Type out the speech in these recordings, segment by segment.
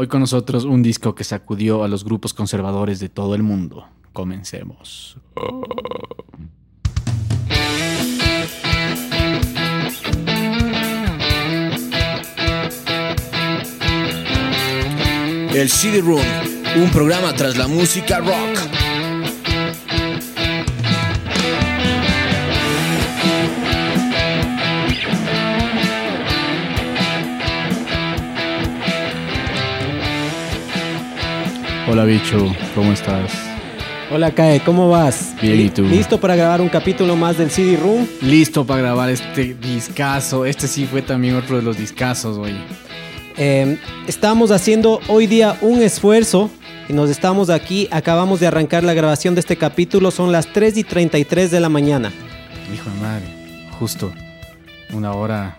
Hoy con nosotros un disco que sacudió a los grupos conservadores de todo el mundo. Comencemos. El CD Room, un programa tras la música rock. Hola bicho, ¿cómo estás? Hola Kae, ¿cómo vas? Bien, ¿y tú? ¿Listo para grabar un capítulo más del CD Room? Listo para grabar este discazo. Este sí fue también otro de los discazos, güey. Eh, estamos haciendo hoy día un esfuerzo y nos estamos aquí, acabamos de arrancar la grabación de este capítulo, son las 3 y 33 de la mañana. Hijo de madre, justo. Una hora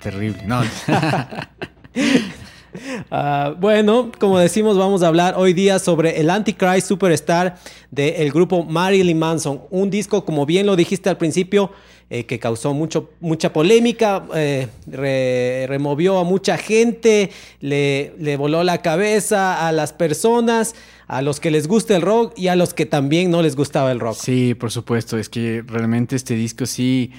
terrible. No. Ah, bueno, como decimos, vamos a hablar hoy día sobre el Antichrist Superstar del grupo Marilyn Manson. Un disco, como bien lo dijiste al principio, eh, que causó mucho, mucha polémica, eh, re- removió a mucha gente, le, le voló la cabeza a las personas, a los que les gusta el rock y a los que también no les gustaba el rock. Sí, por supuesto. Es que realmente este disco sí.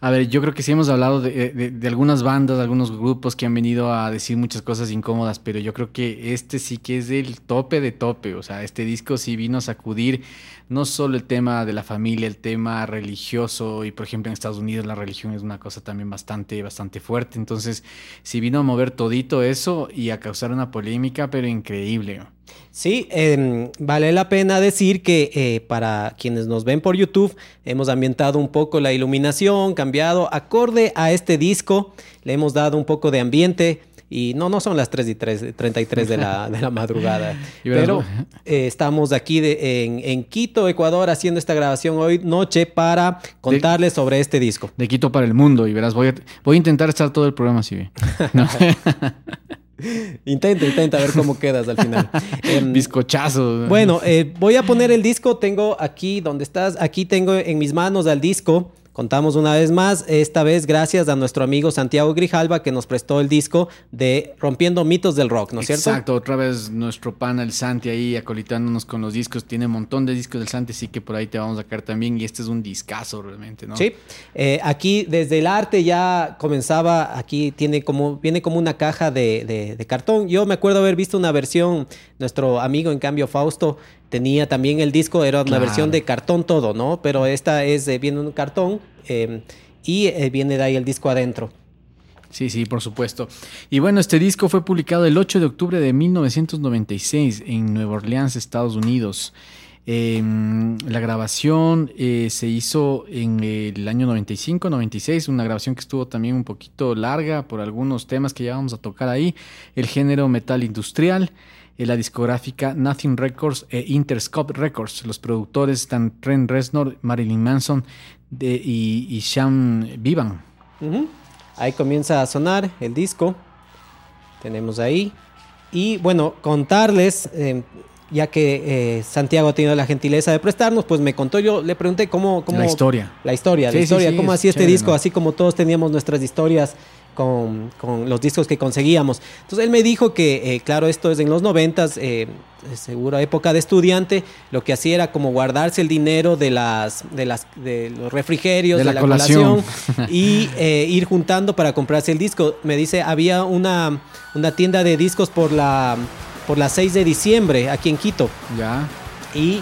A ver, yo creo que sí hemos hablado de, de- algunas bandas, de algunos grupos que han venido a decir muchas cosas incómodas, pero yo creo que este sí que es el tope de tope. O sea, este disco sí vino a sacudir no solo el tema de la familia, el tema religioso, y por ejemplo en Estados Unidos la religión es una cosa también bastante, bastante fuerte. Entonces, sí vino a mover todito eso y a causar una polémica, pero increíble. Sí, eh, vale la pena decir que eh, para quienes nos ven por YouTube hemos ambientado un poco la iluminación, cambiado acorde a este disco, le hemos dado un poco de ambiente y no, no son las 3 y 3, 33 de la, de la madrugada, pero eh, estamos aquí de- en, en Quito, Ecuador, haciendo esta grabación hoy noche para contarles sobre este disco. De Quito para el mundo, y verás, voy a, voy a intentar estar todo el programa así. No. Intenta, intenta ver cómo quedas al final. Bizcochazo. Bueno, eh, voy a poner el disco. Tengo aquí donde estás. Aquí tengo en mis manos al disco. Contamos una vez más, esta vez gracias a nuestro amigo Santiago Grijalva que nos prestó el disco de Rompiendo mitos del rock, ¿no es cierto? Exacto, otra vez nuestro pana el Santi ahí acolitándonos con los discos. Tiene un montón de discos del Santi, sí que por ahí te vamos a sacar también. Y este es un discazo realmente, ¿no? Sí. Eh, aquí desde el arte ya comenzaba, aquí tiene como, viene como una caja de, de- de cartón. Yo me acuerdo haber visto una versión, nuestro amigo en cambio Fausto tenía también el disco, era una Claro. versión de cartón todo, ¿no? Pero esta es, eh, viene un cartón eh, y viene de ahí el disco adentro. Sí, sí, por supuesto. Y bueno, este disco fue publicado el 8 de octubre de 1996 en Nueva Orleans, Estados Unidos. Eh, la grabación eh, se hizo en el año 95-96, una grabación que estuvo también un poquito larga por algunos temas que ya vamos a tocar ahí. El género metal industrial, la discográfica Nothing Records e Interscope Records. Los productores están Trent Reznor, Marilyn Manson de- y, y Sean Vivan. Ahí comienza a sonar el disco. Tenemos ahí. y bueno, contarles, eh, ya que eh, Santiago ha tenido la gentileza de prestarnos, pues me contó, yo le pregunté cómo... cómo La historia. La historia, Sí, la sí, historia, sí, cómo es hacía este disco, ¿no? así como todos teníamos nuestras historias con, con los discos que conseguíamos. Entonces él me dijo que, eh, claro, esto es en los noventas, eh, seguro época de estudiante, lo que hacía era como guardarse el dinero de las de las de los refrigerios, De de la la, colación. colación y eh, ir juntando para comprarse el disco. Me dice, había una, una tienda de discos por la por la 6 de diciembre aquí en Quito Ya. y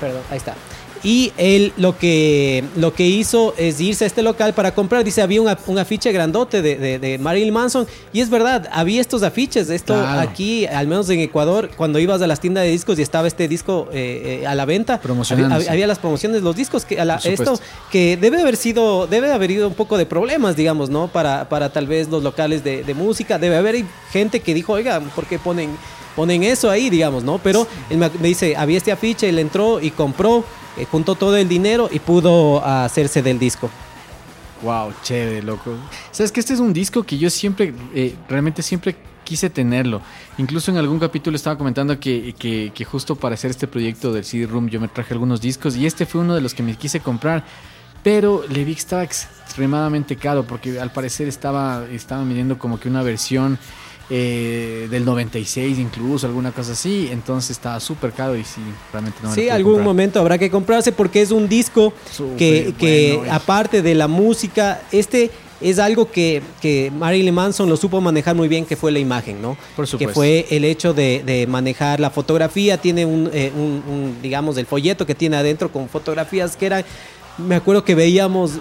perdón, ahí está. Y él lo que, lo que hizo es irse a este local para comprar. Dice, había un, afiche grandote de, de, de Marilyn Manson. Y es verdad, había estos afiches. Esto Claro. aquí, al menos en Ecuador, cuando ibas a las tiendas de discos y estaba este disco eh, eh, a la venta, había, había las promociones los discos. Que a la- esto que debe haber sido, debe haber ido un poco de problemas, digamos, ¿no? Para, para tal vez los locales de, de música. Debe haber gente que dijo, oiga, ¿por qué ponen, ponen eso ahí, digamos, ¿no? Pero él me, me dice, había este afiche, él entró y compró, eh, juntó todo el dinero y pudo ah, hacerse del disco. Wow, chévere, loco. Sabes que este es un disco que yo siempre, eh, realmente siempre quise tenerlo. Incluso en algún capítulo estaba comentando que, que, que justo para hacer este proyecto del CD Room yo me traje algunos discos y este fue uno de los que me quise comprar. Pero le vi que estaba extremadamente caro porque al parecer estaba, estaba midiendo como que una versión eh, del 96 incluso, alguna cosa así. Entonces estaba súper caro y sí, realmente no Sí, algún comprar. momento habrá que comprarse porque es un disco que, que bueno, aparte de la música, este es algo que, que Marilyn Manson lo supo manejar muy bien, que fue la imagen, ¿no? Por Que supuesto. fue el hecho de, de manejar la fotografía, tiene un, eh, un- un, digamos, el folleto que tiene adentro con fotografías que eran... Me acuerdo que veíamos,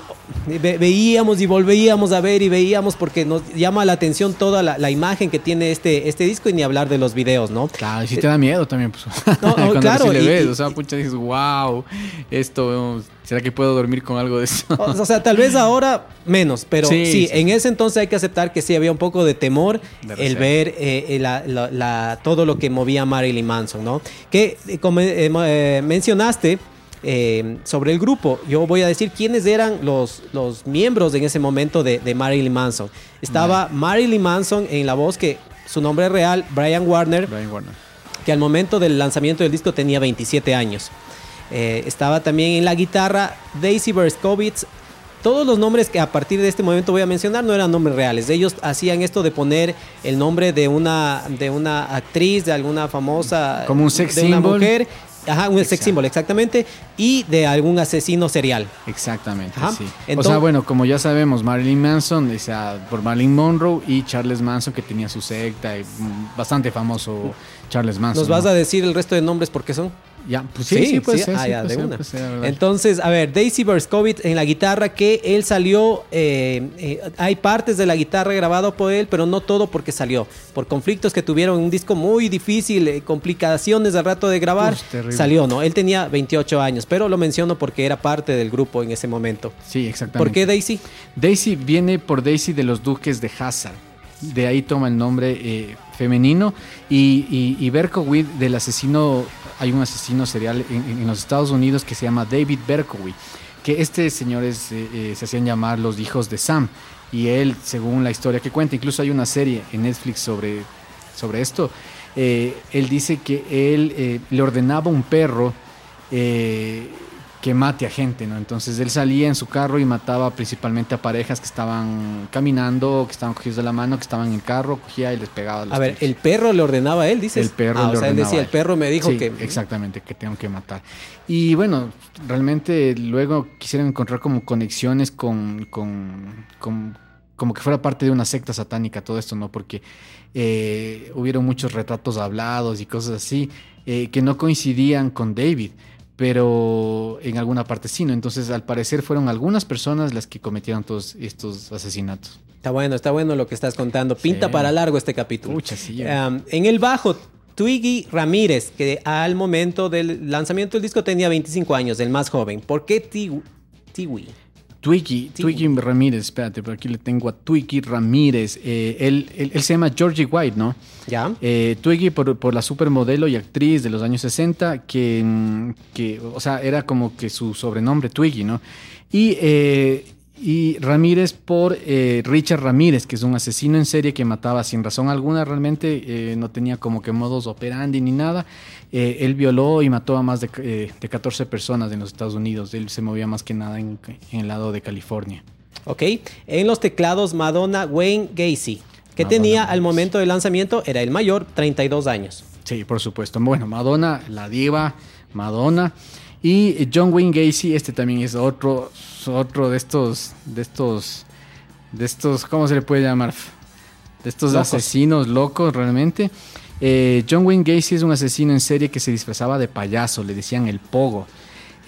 ve- veíamos y volvíamos a ver y veíamos porque nos llama la atención toda la, la imagen que tiene este, este disco y ni hablar de los videos, ¿no? Claro, y si te da miedo también, pues. No, no, Cuando claro, le ves, y- o sea, pucha, dices, wow, esto, ¿será que puedo dormir con algo de eso? O, sea, tal vez ahora menos, pero sí, Sí, sí. en ese entonces hay que aceptar que sí había un poco de temor De el ver eh, eh, la- todo lo que movía Marilyn Manson, ¿no? Que eh, como mo- eh, mencionaste eh, sobre el grupo, yo voy a decir quiénes eran los, los miembros en ese momento de, de Marilyn Manson. Estaba Marilyn Manson en la voz que su nombre real, Brian Warner, Brian Warner. que al momento del lanzamiento del disco tenía 27 años. Eh, estaba también en la guitarra Daisy Berskowitz. Todos los nombres que a partir de este momento voy a mencionar no eran nombres reales. Ellos hacían esto de poner el nombre de una, de una actriz, de alguna famosa. Como un sex de una symbol. mujer. Ajá, un sex symbol, exactamente. Y de algún asesino serial. Exactamente, Ajá. sí. o sea, bueno, como ya sabemos, Marilyn Manson, o sea, por Marilyn Monroe y Charles Manson, que tenía su secta, y, mm, bastante famoso Charles Manson. ¿Nos vas ¿no? a decir el resto de nombres porque son? Ya, pues sí, sí, puede ser. Ah, sí, ya, puede de ser, una. puede ser. Entonces, a ver, Daisy Berskowitz en la guitarra, que él salió, eh, eh, hay partes de la guitarra grabado por él, pero no todo porque salió. Por conflictos que tuvieron, un disco muy difícil, eh, complicaciones al rato de grabar, Uf, salió, ¿no? Él tenía 28 años, pero lo menciono porque era parte del grupo en ese momento. Sí, exactamente. ¿Por qué Daisy? Daisy viene por Daisy de los duques de Hazard. De ahí toma el nombre femenino. Y, y, y Berkowitz, del asesino, hay un asesino serial en, en los Estados Unidos que se llama David Berkowitz. Que este señores eh, eh, se hacían llamar los hijos de Sam. Y él, según la historia que cuenta, incluso hay una serie en Netflix sobre, sobre esto. eh, él dice que él eh, le ordenaba un perro que mate a gente, ¿no? Entonces él salía en su carro y mataba principalmente a parejas que estaban caminando, que estaban cogidos de la mano, que estaban en el carro, cogía y les pegaba. los A ver, tiros. el perro le ordenaba a él, dices. El perro Ah, le o sea, él decía, el perro me dijo Sí, que... Exactamente, que tengo que matar. Y bueno, realmente luego quisieron encontrar como conexiones con, con, con- como que fuera parte de una secta satánica todo esto, ¿no? Porque eh, hubieron muchos retratos hablados y cosas así eh, que no coincidían con David, pero en alguna parte sí, ¿no? Entonces al parecer fueron algunas personas las que cometieron todos estos asesinatos. Está bueno, está bueno lo que estás contando. Pinta Sí. para largo este capítulo. Pucha, sí. Um, en el bajo, Twiggy Ramírez, que al momento del lanzamiento del disco tenía 25 años, el más joven. ¿Por qué Tiwi? Twiggy. Twiggy Ramírez, espérate, por aquí le tengo a Twiggy Ramírez. Eh, él, él- él se llama Georgie White, ¿no? ¿Ya? Eh, Twiggy por, por la supermodelo y actriz de los años 60, que, que, o sea, era como que su sobrenombre Twiggy, ¿no? Y, eh, y Ramírez por eh, Richard Ramírez, que es un asesino en serie que mataba sin razón alguna, realmente eh, no tenía como que modos operandi ni nada. Eh, él violó y mató a más de, eh, de 14 personas en los Estados Unidos. Él se movía más que nada en, en el lado de California. Ok. En los teclados, Madonna Wayne Gacy, que Madonna tenía Gacy. al momento del lanzamiento, era el mayor, 32 años. Sí, por supuesto. Bueno, Madonna, la diva, Madonna. Y John Wayne Gacy, este también es otro, otro de estos, de estos, de estos, ¿cómo se le puede llamar? De estos Locos. asesinos locos realmente. Eh, John Wayne Gacy es un asesino en serie que se disfrazaba de payaso, le decían el pogo.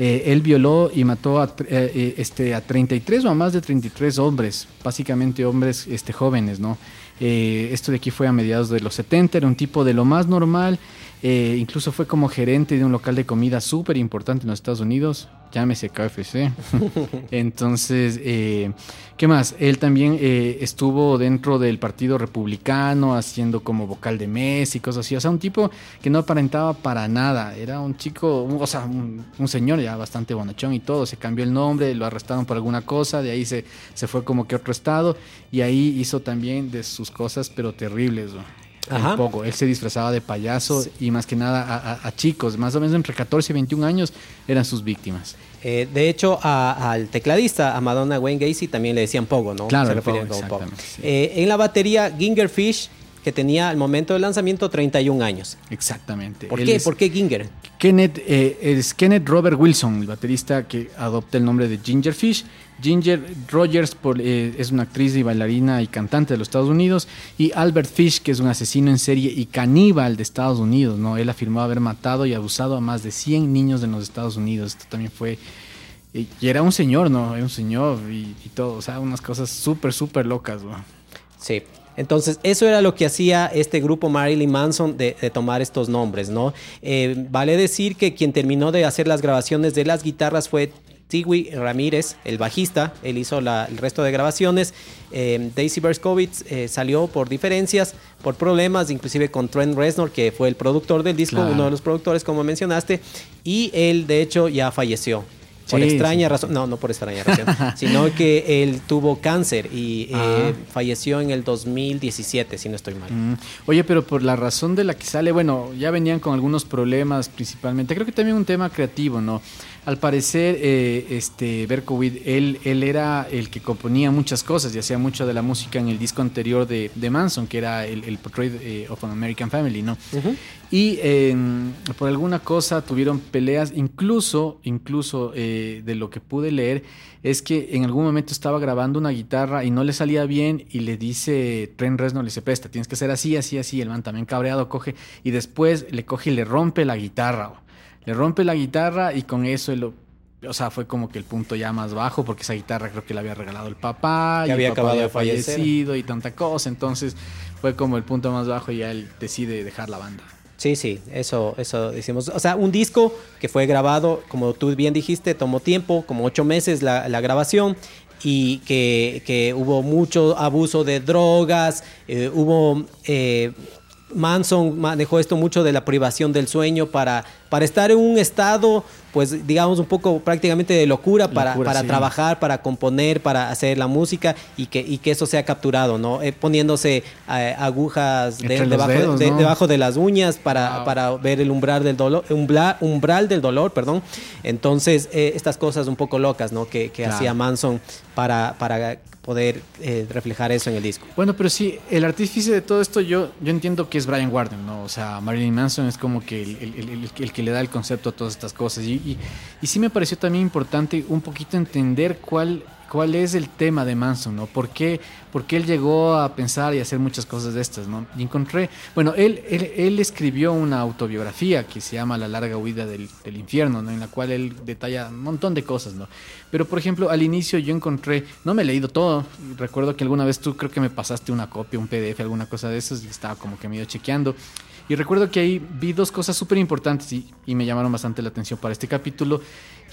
Eh, él violó y mató a, eh, eh, este, a 33 o a más de 33 hombres, básicamente hombres este, jóvenes, ¿no? Esto de aquí fue a mediados de los 70, era un tipo de lo más normal, eh, incluso fue como gerente de un local de comida súper importante en los Estados Unidos, llámese KFC. Entonces, eh, ¿qué más? Él también eh, estuvo dentro del Partido Republicano haciendo como vocal de mes y cosas así. O sea, un tipo que no aparentaba para nada. Era un chico, o sea, un, señor ya bastante bonachón y todo. Se cambió el nombre, lo arrestaron por alguna cosa, de ahí se, se fue como que otro estado y ahí hizo también de sus cosas, pero terribles. ¿no? Ajá. Un poco. Él se disfrazaba de payaso y más que nada a, a- a chicos, más o menos entre 14 y 21 años eran sus víctimas. Eh, de hecho, a- al tecladista, a Madonna Wayne Gacy, también le decían Pogo, ¿no? Claro, Se el referían Pogo, como Pogo. exactamente, sí. Eh, en la batería, Ginger Fish, que tenía al momento del lanzamiento 31 años. Exactamente. ¿Por Él qué? ¿Por qué Ginger? Kenneth, eh, es Kenneth Robert Wilson, el baterista que adopta el nombre de Ginger Fish. Ginger Rogers eh, es una actriz y bailarina y cantante de los Estados Unidos. Y Albert Fish, que es un asesino en serie y caníbal de Estados Unidos. ¿no? Él afirmó haber matado y abusado a más de 100 niños en los Estados Unidos. Esto también fue... Y, y era un señor, ¿no? Era un señor y, todo. O sea, unas cosas súper, súper locas, ¿no? Sí. Entonces, eso era lo que hacía este grupo Marilyn Manson de, de tomar estos nombres, ¿no? Eh, vale decir que quien terminó de hacer las grabaciones de las guitarras fue Tigui Ramírez, el bajista. Él hizo la- el resto de grabaciones. Eh, Daisy Berkowitz eh, salió por diferencias, por problemas, inclusive con Trent Reznor, que fue el productor del disco, Claro. uno de los productores, como mencionaste. Y él, de hecho, ya falleció. Por Sí, extraña sí. razón, no, no por extraña razón, sino que él tuvo cáncer y eh, Ah. falleció en el 2017, si no estoy mal. Mm. Oye, pero por la razón de la que sale, bueno, ya venían con algunos problemas principalmente. Creo que también un tema creativo, ¿no? Al parecer, eh, este Berkowitz, él, él era el que componía muchas cosas y hacía mucho de la música en el disco anterior de, de Manson, que era el, el Portrait eh, of an American Family, ¿no? Y eh, por alguna cosa tuvieron peleas, incluso, incluso eh, de lo que pude leer, es que en algún momento estaba grabando una guitarra y no le salía bien y le dice, Trent Reznor le dice, presta, tienes que hacer así, así, así. El man también cabreado coge y después le coge y le rompe la guitarra. Le rompe la guitarra y con eso él lo- o sea, fue como que el punto ya más bajo porque esa guitarra creo que la había regalado el papá Que y el había papá acabado había de fallecer. fallecido y tanta cosa. Entonces fue como el punto más bajo y ya él decide dejar la banda. Sí, sí, eso, eso decimos. O sea, un disco que fue grabado, como tú bien dijiste, tomó tiempo, como ocho meses la, la grabación. Y que, que hubo mucho abuso de drogas, eh, hubo... eh, Manson manejó esto mucho de la privación del sueño para, para estar en un estado, pues digamos, un poco prácticamente de locura para, Locura, para sí. trabajar, para componer, para hacer la música y que, y que eso sea capturado, ¿no? Eh, poniéndose eh, agujas de- debajo, dedos, de- ¿no? debajo de las uñas para, Wow. para ver el umbral del dolor, umbra- umbral del dolor, perdón. Entonces, eh, estas cosas un poco locas, ¿no? Que, que Claro. hacía Manson para, para poder eh, reflejar eso en el disco. Bueno, pero sí, el artífice de todo esto yo, yo entiendo que es Brian Warden, ¿no? O sea, Marilyn Manson es como que el, el- el- el- el que le da el concepto a todas estas cosas. Y, y- y sí me pareció también importante un poquito entender cuál, cuál es el tema de Manson, ¿no? ¿Por qué, por qué él llegó a pensar y hacer muchas cosas de estas, ¿no? Y encontré, bueno, él, él, él escribió una autobiografía que se llama La larga huida del, del infierno, ¿no? En la cual él detalla un montón de cosas, ¿no? Pero, por ejemplo, al inicio yo encontré, no me he leído todo, recuerdo que alguna vez tú creo que me pasaste una copia, un PDF, alguna cosa de esas, y estaba como que medio chequeando. Y recuerdo que ahí vi dos cosas súper importantes y, y me llamaron bastante la atención para este capítulo.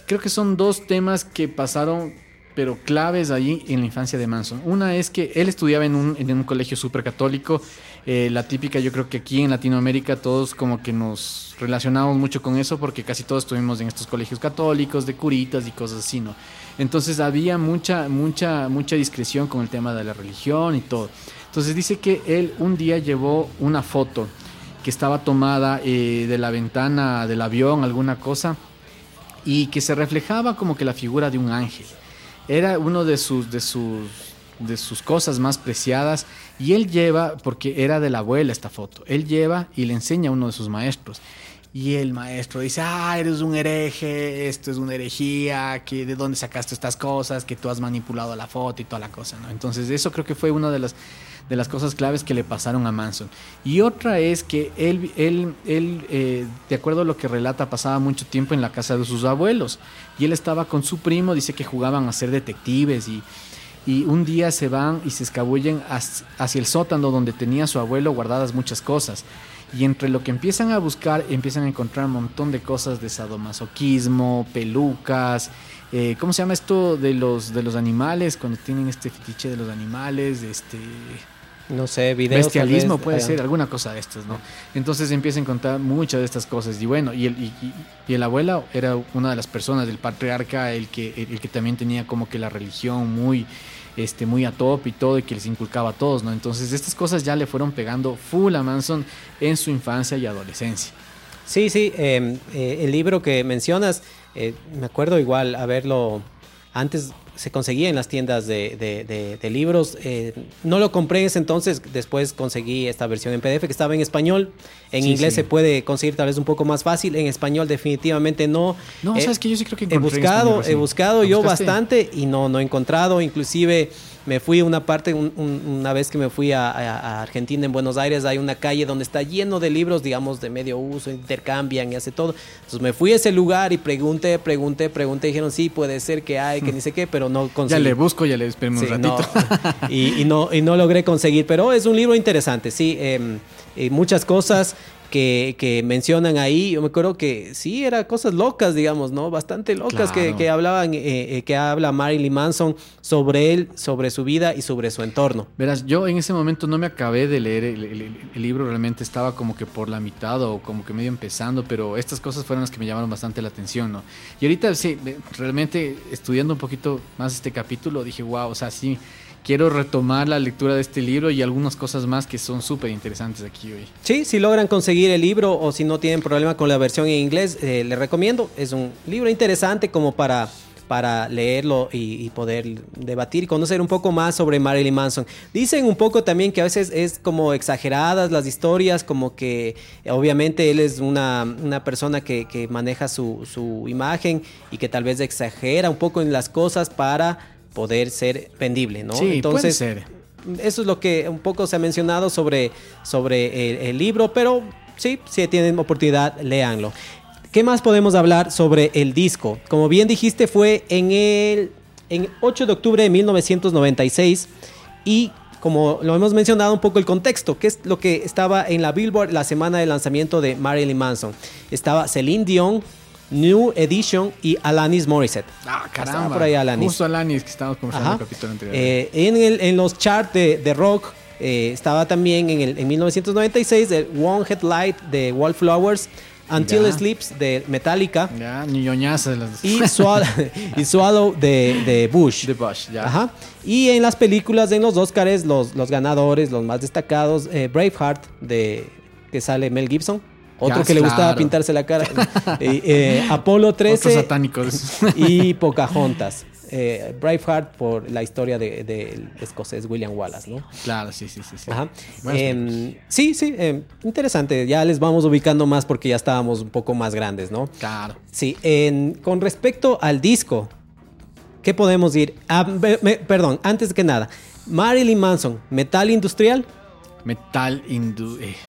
Creo que son dos temas que pasaron pero claves ahí en la infancia de Manson. Una es que él estudiaba en un, en un colegio súper católico, eh, la típica, yo creo que aquí en Latinoamérica todos como que nos relacionamos mucho con eso porque casi todos estuvimos en estos colegios católicos, de curitas y cosas así, ¿no? Entonces había mucha, mucha, mucha discreción con el tema de la religión y todo. Entonces dice que él un día llevó una foto que estaba tomada eh, de la ventana del avión, alguna cosa, y que se reflejaba como que la figura de un ángel. Era uno de sus, de sus, de sus cosas más preciadas y él lleva, porque era de la abuela esta foto, él lleva y le enseña a uno de sus maestros. Y el maestro dice, ah, eres un hereje, esto es una herejía, que de dónde sacaste estas cosas, que tú has manipulado la foto y toda la cosa, ¿no? Entonces eso creo que fue una de las, de las cosas claves que le pasaron a Manson. Y otra es que él, él, él eh, de acuerdo a lo que relata, pasaba mucho tiempo en la casa de sus abuelos. Y él estaba con su primo, dice que jugaban a ser detectives y, y un día se van y se escabullen hacia el sótano donde tenía su abuelo guardadas muchas cosas. Y entre lo que empiezan a buscar, empiezan a encontrar un montón de cosas de sadomasoquismo, pelucas, eh, ¿cómo se llama esto de los, de los animales? Cuando tienen este fetiche de los animales, este... No sé, videos. Bestialismo vez, puede ser, alguna cosa de estas, ¿no? Entonces empieza a encontrar muchas de estas cosas. Y bueno, y el, y, y- el abuelo era una de las personas del patriarca, el que, el, el que también tenía como que la religión muy, este, muy a top y todo, y que les inculcaba a todos, ¿no? Entonces estas cosas ya le fueron pegando full a Manson en su infancia y adolescencia. Sí, sí, eh, eh, el libro que mencionas, eh, me acuerdo igual haberlo, antes se conseguía en las tiendas de, de- de- de libros, eh, no lo compré en ese entonces, después conseguí esta versión en PDF que estaba en español, en Sí, inglés sí. se puede conseguir tal vez un poco más fácil, en español definitivamente no. No, Eh, sabes que yo sí creo que He encontré en buscado, español, he buscado ¿Lo yo bastante y no, no he encontrado. Inclusive me fui una parte, un- un- una vez que me fui a, a- a Argentina, en Buenos Aires, hay una calle donde está lleno de libros, digamos, de medio uso, intercambian y hace todo. Entonces me fui a ese lugar y pregunté, pregunté, pregunté, dijeron, sí, puede ser que hay, que ni sé qué, pero no Ya conseguí. le busco, ya le esperemos Sí, un no, ratito. y, y no, y no logré conseguir, pero es un libro interesante, sí. eh, muchas cosas que, que mencionan ahí. Yo me acuerdo que sí, eran cosas locas, digamos, ¿no? Bastante locas que, Claro. que hablaban, eh, eh, que habla Marilyn Manson sobre él, sobre su vida y sobre su entorno. Verás, yo en ese momento no me acabé de leer el, el- el libro, realmente estaba como que por la mitad o como que medio empezando, pero estas cosas fueron las que me llamaron bastante la atención, ¿no? Y ahorita sí, realmente estudiando un poquito más este capítulo, dije, wow, o sea, sí, quiero retomar la lectura de este libro y algunas cosas más que son súper interesantes aquí hoy. Sí, si logran conseguir el libro o si no tienen problema con la versión en inglés, eh, les recomiendo. Es un libro interesante como para, para leerlo y, y poder debatir y conocer un poco más sobre Marilyn Manson. Dicen un poco también que a veces es como exageradas las historias, como que eh, obviamente él es una, una persona que, que maneja su, su imagen y que tal vez exagera un poco en las cosas para poder ser vendible, ¿no? Sí, puede ser. Eso es lo que un poco se ha mencionado sobre, sobre el, el libro, pero sí, si tienen oportunidad, léanlo. ¿Qué más podemos hablar sobre el disco? Como bien dijiste, fue en el en 8 de octubre de 1996 y como lo hemos mencionado un poco el contexto, que es lo que estaba en la Billboard la semana de lanzamiento de Marilyn Manson. Estaba Celine Dion, New Edition y Alanis Morissette. Ah, Estaba caramba. por ahí Alanis. Justo Alanis, que estábamos conversando en el capítulo anterior. Eh, en, el- en los charts de, de rock eh, estaba también en, el, en 1996 el One Headlight de Wallflowers, Until. Sleeps de Metallica ya, ñoñazas las y, Swallow, y Swallow de, de Bush. de Bush, ya. Ajá. Y en las películas, en los Oscars, los, los ganadores, los más destacados, eh, Braveheart, de, que sale Mel Gibson. Otro Ya, que le gustaba pintarse la cara. Eh, eh, Apolo 13 Otros satánicos. y Pocahontas. Eh, Braveheart por la historia del de, escocés William Wallace, ¿no? claro, sí, sí, sí. sí. Ajá. Em, sí, sí, em, interesante. Ya les vamos ubicando más porque ya estábamos un poco más grandes, ¿no? Claro. Sí, en- con respecto al disco, ¿qué podemos decir? Ah, me- me- perdón, antes que nada, Marilyn Manson, metal industrial. Metal Indu...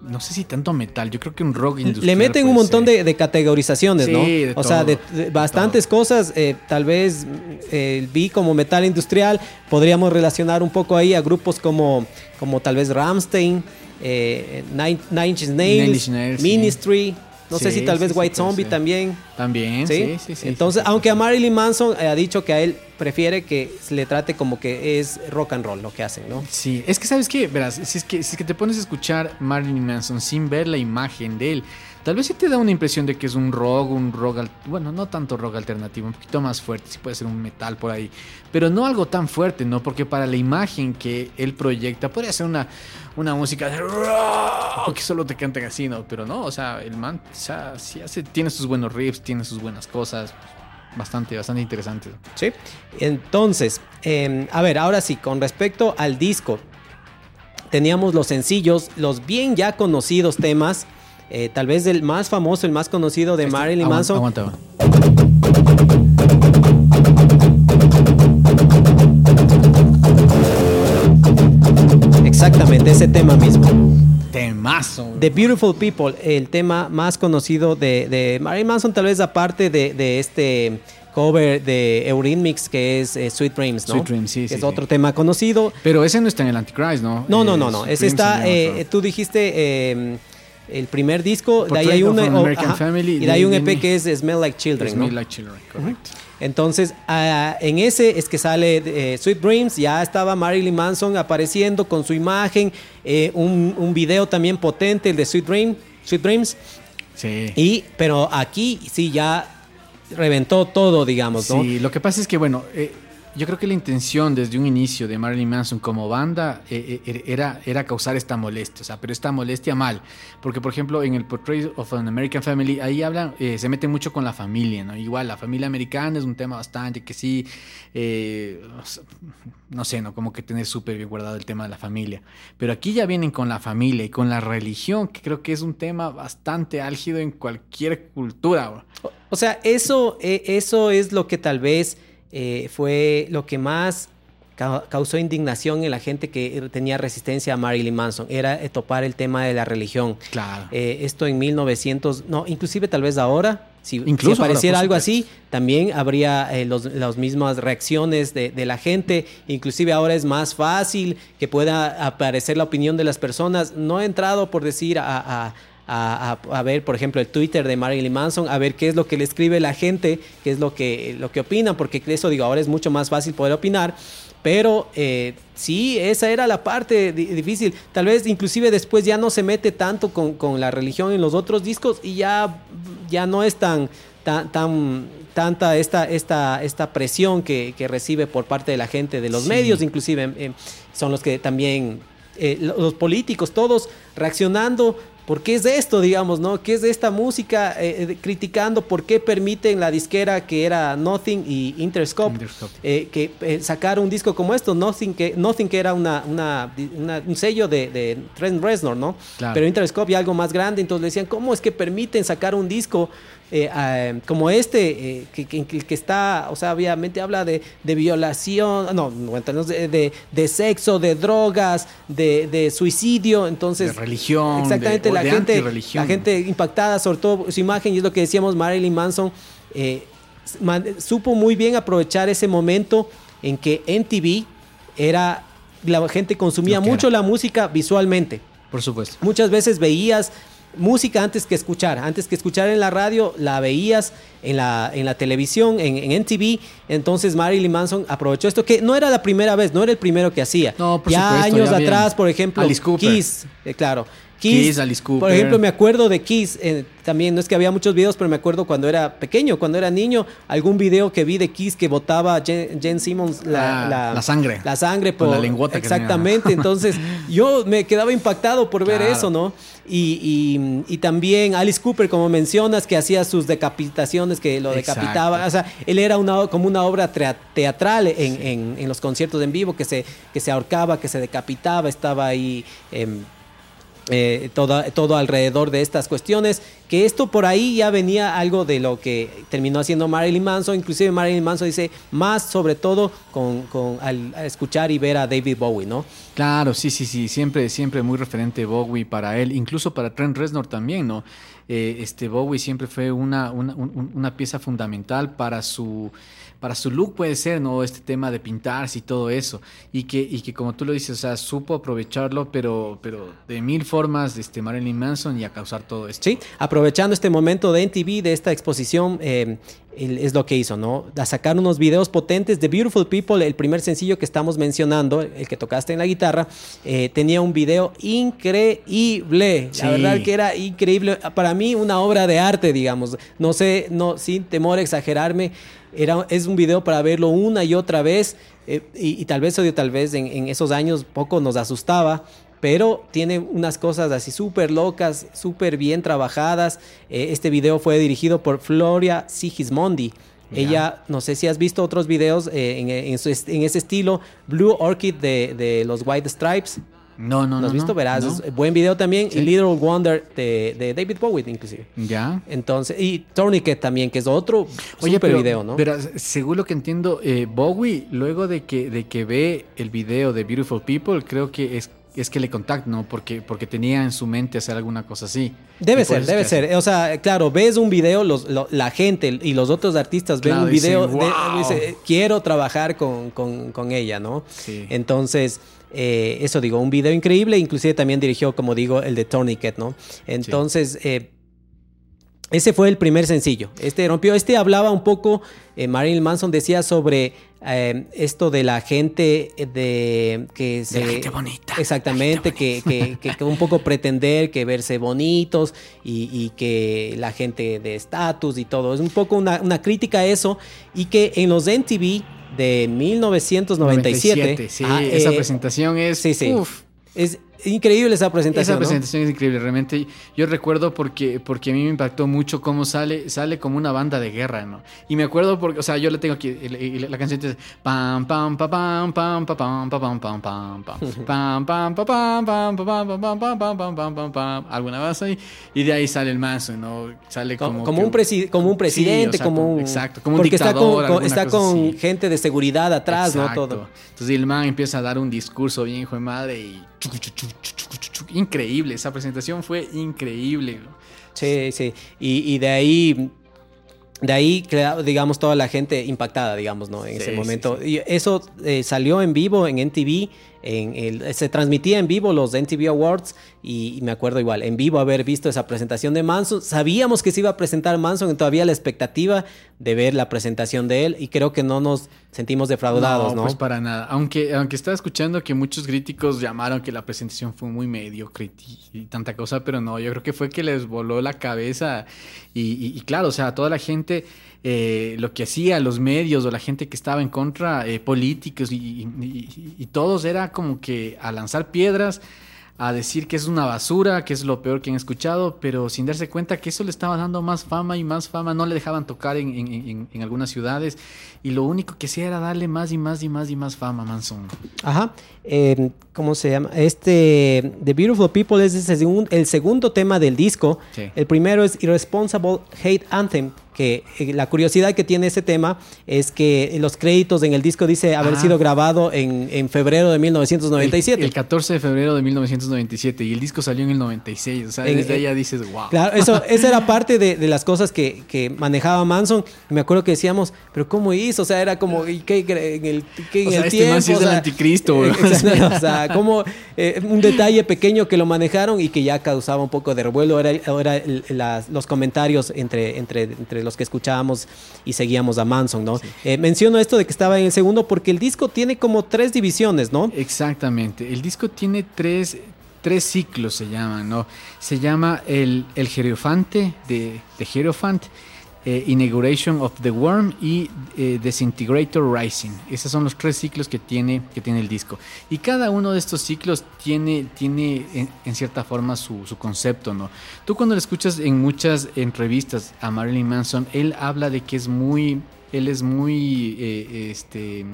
No sé si tanto metal, yo creo que un rock industrial. Le meten un montón de, de categorizaciones, Sí, ¿no? de o sea, de, bastantes cosas. eh, tal vez eh, vi como metal industrial. Podríamos relacionar un poco ahí a grupos como, como tal vez Ramstein, eh, Nine, Nine Inch Nails, Nine Inch Nails, sí. No sé si tal vez sí, White Zombie también. También, sí, sí, sí. Entonces, aunque a Marilyn Manson ha dicho que a él prefiere que se le trate como que es rock and roll lo que hacen, ¿no? Sí, es que sabes qué, verás, si es que si es que te pones a escuchar Marilyn Manson sin ver la imagen de él, tal vez sí te da una impresión de que es un rock, un rock, bueno, no tanto rock alternativo, un poquito más fuerte, sí puede ser un metal por ahí, pero no algo tan fuerte, ¿no? Porque para la imagen que él proyecta podría ser una, una música de rock que solo te cantan así, ¿no? Pero no, o sea, el man, o sea, sí hace, tiene sus buenos riffs, tiene sus buenas cosas, bastante, bastante interesante. Sí. Entonces, eh, a ver, ahora sí, con respecto al disco, teníamos los sencillos, los bien ya conocidos temas, eh, tal vez el más famoso, el más conocido de Marilyn Aguanta, Manson. aguanta. Exactamente, ese tema mismo. Temazo. The Beautiful People, el tema más conocido de, de Marilyn Manson, tal vez aparte de, de este cover de Eurythmics que es eh, Sweet Dreams, ¿no? Sweet Dreams, sí, es sí. otro tema conocido. Pero ese no está en el Antichrist, ¿no? No, no, Eh, no, no. Ese está, eh, tú dijiste eh, el primer disco, de ahí hay Portrait un, oh, American ajá, Family, y de ahí un EP mi- que es Smell Like Children, Smell ¿no? Like Children, correcto. Entonces, ah, en ese es que sale eh, Sweet Dreams, ya estaba Marilyn Manson apareciendo con su imagen, eh, un, un video también potente, el de Sweet, Dream, Sweet Dreams, Sí. y, pero aquí sí ya reventó todo, digamos, ¿no? Sí, lo que pasa es que, bueno, eh, yo creo que la intención desde un inicio de Marilyn Manson como banda eh, eh, era, era causar esta molestia, o sea, pero esta molestia mal. Porque, por ejemplo, en el Portrait of an American Family, ahí hablan, eh, se mete mucho con la familia, ¿no? Igual, la familia americana es un tema bastante que sí, eh, no sé, ¿no? Como que tener súper bien guardado el tema de la familia. Pero aquí ya vienen con la familia y con la religión, que creo que es un tema bastante álgido en cualquier cultura. O sea, eso, eh, eso es lo que tal vez eh, fue lo que más ca- causó indignación en la gente que tenía resistencia a Marilyn Manson, era eh, topar el tema de la religión. Claro. Eh, esto en 1900, no, inclusive tal vez ahora, si, Incluso apareciera algo así, también habría eh, los- las mismas reacciones de, de la gente. Inclusive ahora es más fácil que pueda aparecer la opinión de las personas. No he entrado por decir a... a- a, a- a ver, por ejemplo, el Twitter de Marilyn Manson, a ver qué es lo que le escribe la gente, qué es lo que, lo que opinan, porque eso digo, ahora es mucho más fácil poder opinar. Pero eh, sí, esa era la parte di- difícil. Tal vez inclusive después ya no se mete tanto con, con la religión en los otros discos y ya, ya no es tan, tan, tan tanta esta, esta, esta presión que, que recibe por parte de la gente, de los Sí. medios inclusive, eh, son los que también, eh, lo- los políticos, todos reaccionando. ¿Por qué es de esto, digamos, no? ¿Qué es de esta música? eh, eh, criticando por qué permiten la disquera que era Nothing y Interscope, Interscope. eh, que eh, sacar un disco como esto, Nothing que, Nothing que era una, una- una- un sello de, de Trent Reznor, ¿no? Claro. Pero Interscope ya algo más grande, entonces le decían, ¿cómo es que permiten sacar un disco eh, ah, como este, eh, que, que- está, o sea, obviamente habla de, de violación, no, de, de- de sexo, de drogas, de, de suicidio, entonces... De religión, Exactamente, la, de gente, la gente impactada, sobre todo su imagen, y es lo que decíamos, Marilyn Manson eh, supo muy bien aprovechar ese momento en que NTV era, la gente consumía mucho era. la música visualmente. Por supuesto. Muchas veces veías música antes que escuchar, antes que escuchar en la radio, la veías en la, en la televisión, en, en NTV. Entonces Marilyn Manson aprovechó esto, que no era la primera vez, no era el primero que hacía. No, por ya supuesto, años ya atrás, por ejemplo, Alice Cooper. Kiss, eh, claro. Kiss, Alice Cooper. Por ejemplo, me acuerdo de Kiss, eh, también, no es que había muchos videos, pero me acuerdo cuando era pequeño, cuando era niño, algún video que vi de Kiss que botaba Jen, Jen Simmons la, Ah, la, la sangre. La sangre Con por la lengüota que Exactamente, entonces yo me quedaba impactado por ver Claro. eso, ¿no? Y, y- y también Alice Cooper, como mencionas, que hacía sus decapitaciones, que lo Exacto. decapitaba. O sea, él era una, como una obra teatral en, en- en los conciertos en vivo, que se, que se ahorcaba, que se decapitaba, estaba ahí. em, eh, todo, todo alrededor de estas cuestiones, que esto por ahí ya venía algo de lo que terminó haciendo Marilyn Manson, inclusive Marilyn Manson dice más sobre todo con, con- al, escuchar y ver a David Bowie, ¿no? Claro, sí, sí, sí, siempre, siempre muy referente Bowie para él, incluso para Trent Reznor también, ¿no? Eh, este Bowie siempre fue una, una, un- una pieza fundamental para su, para su look, puede ser, ¿no? Este tema de pintarse y todo eso, y que, y que como tú lo dices, o sea, supo aprovecharlo, pero, pero de mil formas, este Marilyn Manson y a causar todo esto. Sí, aprovechando este momento de NTV, de esta exposición, eh, él- es lo que hizo, ¿no? A sacar unos videos potentes de Beautiful People, el primer sencillo que estamos mencionando, el que tocaste en la guitarra, eh, tenía un video increíble. Sí. La verdad que era increíble. Para mí, una obra de arte, digamos. No sé, no, sin temor a exagerarme. Era, es un video para verlo una y otra vez. eh, y, y tal vez, o tal vez en, en esos años poco nos asustaba pero tiene unas cosas así súper locas, súper bien trabajadas. Eh, este video fue dirigido por Floria Sigismondi. Ella, no sé si has visto otros videos eh, en, en su en ese estilo, Blue Orchid de, de los White Stripes. No, no, ¿No no. has visto? no, Verás, no. es buen video también. Sí. Y Little Wonder de, de David Bowie, inclusive. Ya. Entonces, y Tourniquet también, que es otro Oye, super pero, video, ¿no? pero según lo que entiendo, eh, Bowie, luego de que, de que ve el video de Beautiful People, creo que es, es que le contacta, ¿no? Porque, porque tenía en su mente hacer alguna cosa así. Debe ser, debe ser. O sea, claro, ves un video, los, lo- la gente y los otros artistas ven Claro, un video, dicen, de- "Wow". dice, quiero trabajar con, con- con ella, ¿no? Sí. Entonces, eh, eso digo, un video increíble, inclusive también dirigió, como digo, el de Tourniquet, ¿no? Entonces, eh, ese fue el primer sencillo. Este rompió, este hablaba un poco, eh, Marilyn Manson decía sobre eh, esto de la gente de que se... la gente bonita, Exactamente, que, que- que- que un poco pretender que verse bonitos y, y que la gente de estatus y todo. Es un poco una, una crítica a eso y que en los MTV de 1997... 97, sí, ah, esa eh, presentación es... Sí, sí. uf. Es increíble esa presentación. Esa ¿no? presentación es increíble, realmente. Yo recuerdo porque, porque a mí me impactó mucho cómo sale, sale como una banda de guerra, ¿no? Y me acuerdo porque, o sea, yo la tengo aquí, la, canción dice pam pam pa pam pam pa pam pa pam pam pam pam pam pam pa pam pam pa pam pam pam pam pam pam pam pam pam alguna base ahí y de ahí sale el Manson, ¿no? Sale Co- como como, que- un presi- como un presidente, Sí, o sea, como un. exacto, como un porque está dictador, con, está con gente de seguridad atrás, Exacto. ¿no? Todo. Entonces el man empieza a dar un discurso bien hijo de madre y increíble, esa presentación fue increíble. Sí, sí. Y, y de ahí. De ahí, digamos, toda la gente impactada, digamos, ¿no? En Sí, ese sí, momento. Y eso eh, salió en vivo en NTV. En el, se transmitía en vivo los NTV Awards. Y, y me acuerdo igual, en vivo haber visto esa presentación de Manson. Sabíamos que se iba a presentar Manson y todavía la expectativa de ver la presentación de él. Y creo que no nos sentimos defraudados, ¿no? Pues para nada. Aunque, aunque estaba escuchando que muchos críticos llamaron que la presentación fue muy mediocre y, y tanta cosa, pero no, yo creo que fue que les voló la cabeza. Y, y- y claro, o sea, toda la gente, eh, lo que hacía, los medios o la gente que estaba en contra, eh, políticos y, y- y- todos era como que a lanzar piedras. A decir que es una basura, que es lo peor que han escuchado, pero sin darse cuenta que eso le estaba dando más fama y más fama, no le dejaban tocar en, en- en- en algunas ciudades y lo único que hacía era darle más y más y más y más fama, Manson. Ajá. Eh, ¿Cómo se llama? Este, The Beautiful People es segun- el segundo tema del disco. Sí. El primero es Irresponsible Hate Anthem, que eh, la curiosidad que tiene ese tema es que los créditos en el disco dice haber Ah. sido grabado en, en febrero de 1997. El, el 14 de febrero de 1997 y el disco salió en el 96, o sea, En- desde en- ahí ya dices, wow. Claro, eso, esa era parte de, de las cosas que, que manejaba Manson. Me acuerdo que decíamos, pero ¿cómo hizo? O sea, era como, ¿y qué en el, qué en O sea, el este tiempo? man sí es O anticristo, bro. eh, o sea, como eh, un detalle pequeño que lo manejaron y que ya causaba un poco de revuelo era, era las- los comentarios entre, entre, entre los que escuchábamos y seguíamos a Manson, ¿no? Eh, menciono esto de que estaba en el segundo porque el disco tiene como tres divisiones, ¿no? Exactamente. El disco tiene tres, tres ciclos se llaman, ¿no? Se llama el, el de, de eh, Inauguration of the Worm y eh, Disintegrator Rising. Esos son los tres ciclos que tiene, que tiene el disco. Y cada uno de estos ciclos tiene, tiene en, en cierta forma su, su, concepto, ¿no? Tú cuando lo escuchas en muchas entrevistas a Marilyn Manson, él habla de que es muy, él es muy, eh, este,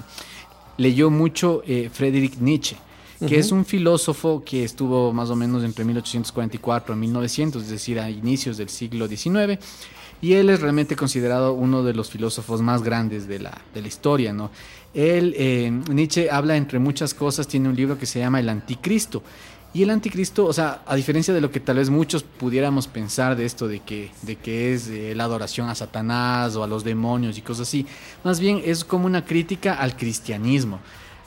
leyó mucho eh, Friedrich Nietzsche que uh -huh. es un filósofo que estuvo más o menos entre 1844 y 1900, es decir, a inicios del siglo XIX, y él es realmente considerado uno de los filósofos más grandes de la, de la historia, ¿no? Él, eh, Nietzsche habla entre muchas cosas, tiene un libro que se llama El Anticristo, y el anticristo, o sea, a diferencia de lo que tal vez muchos pudiéramos pensar de esto, de que, de que es eh, la adoración a Satanás o a los demonios y cosas así, más bien es como una crítica al cristianismo,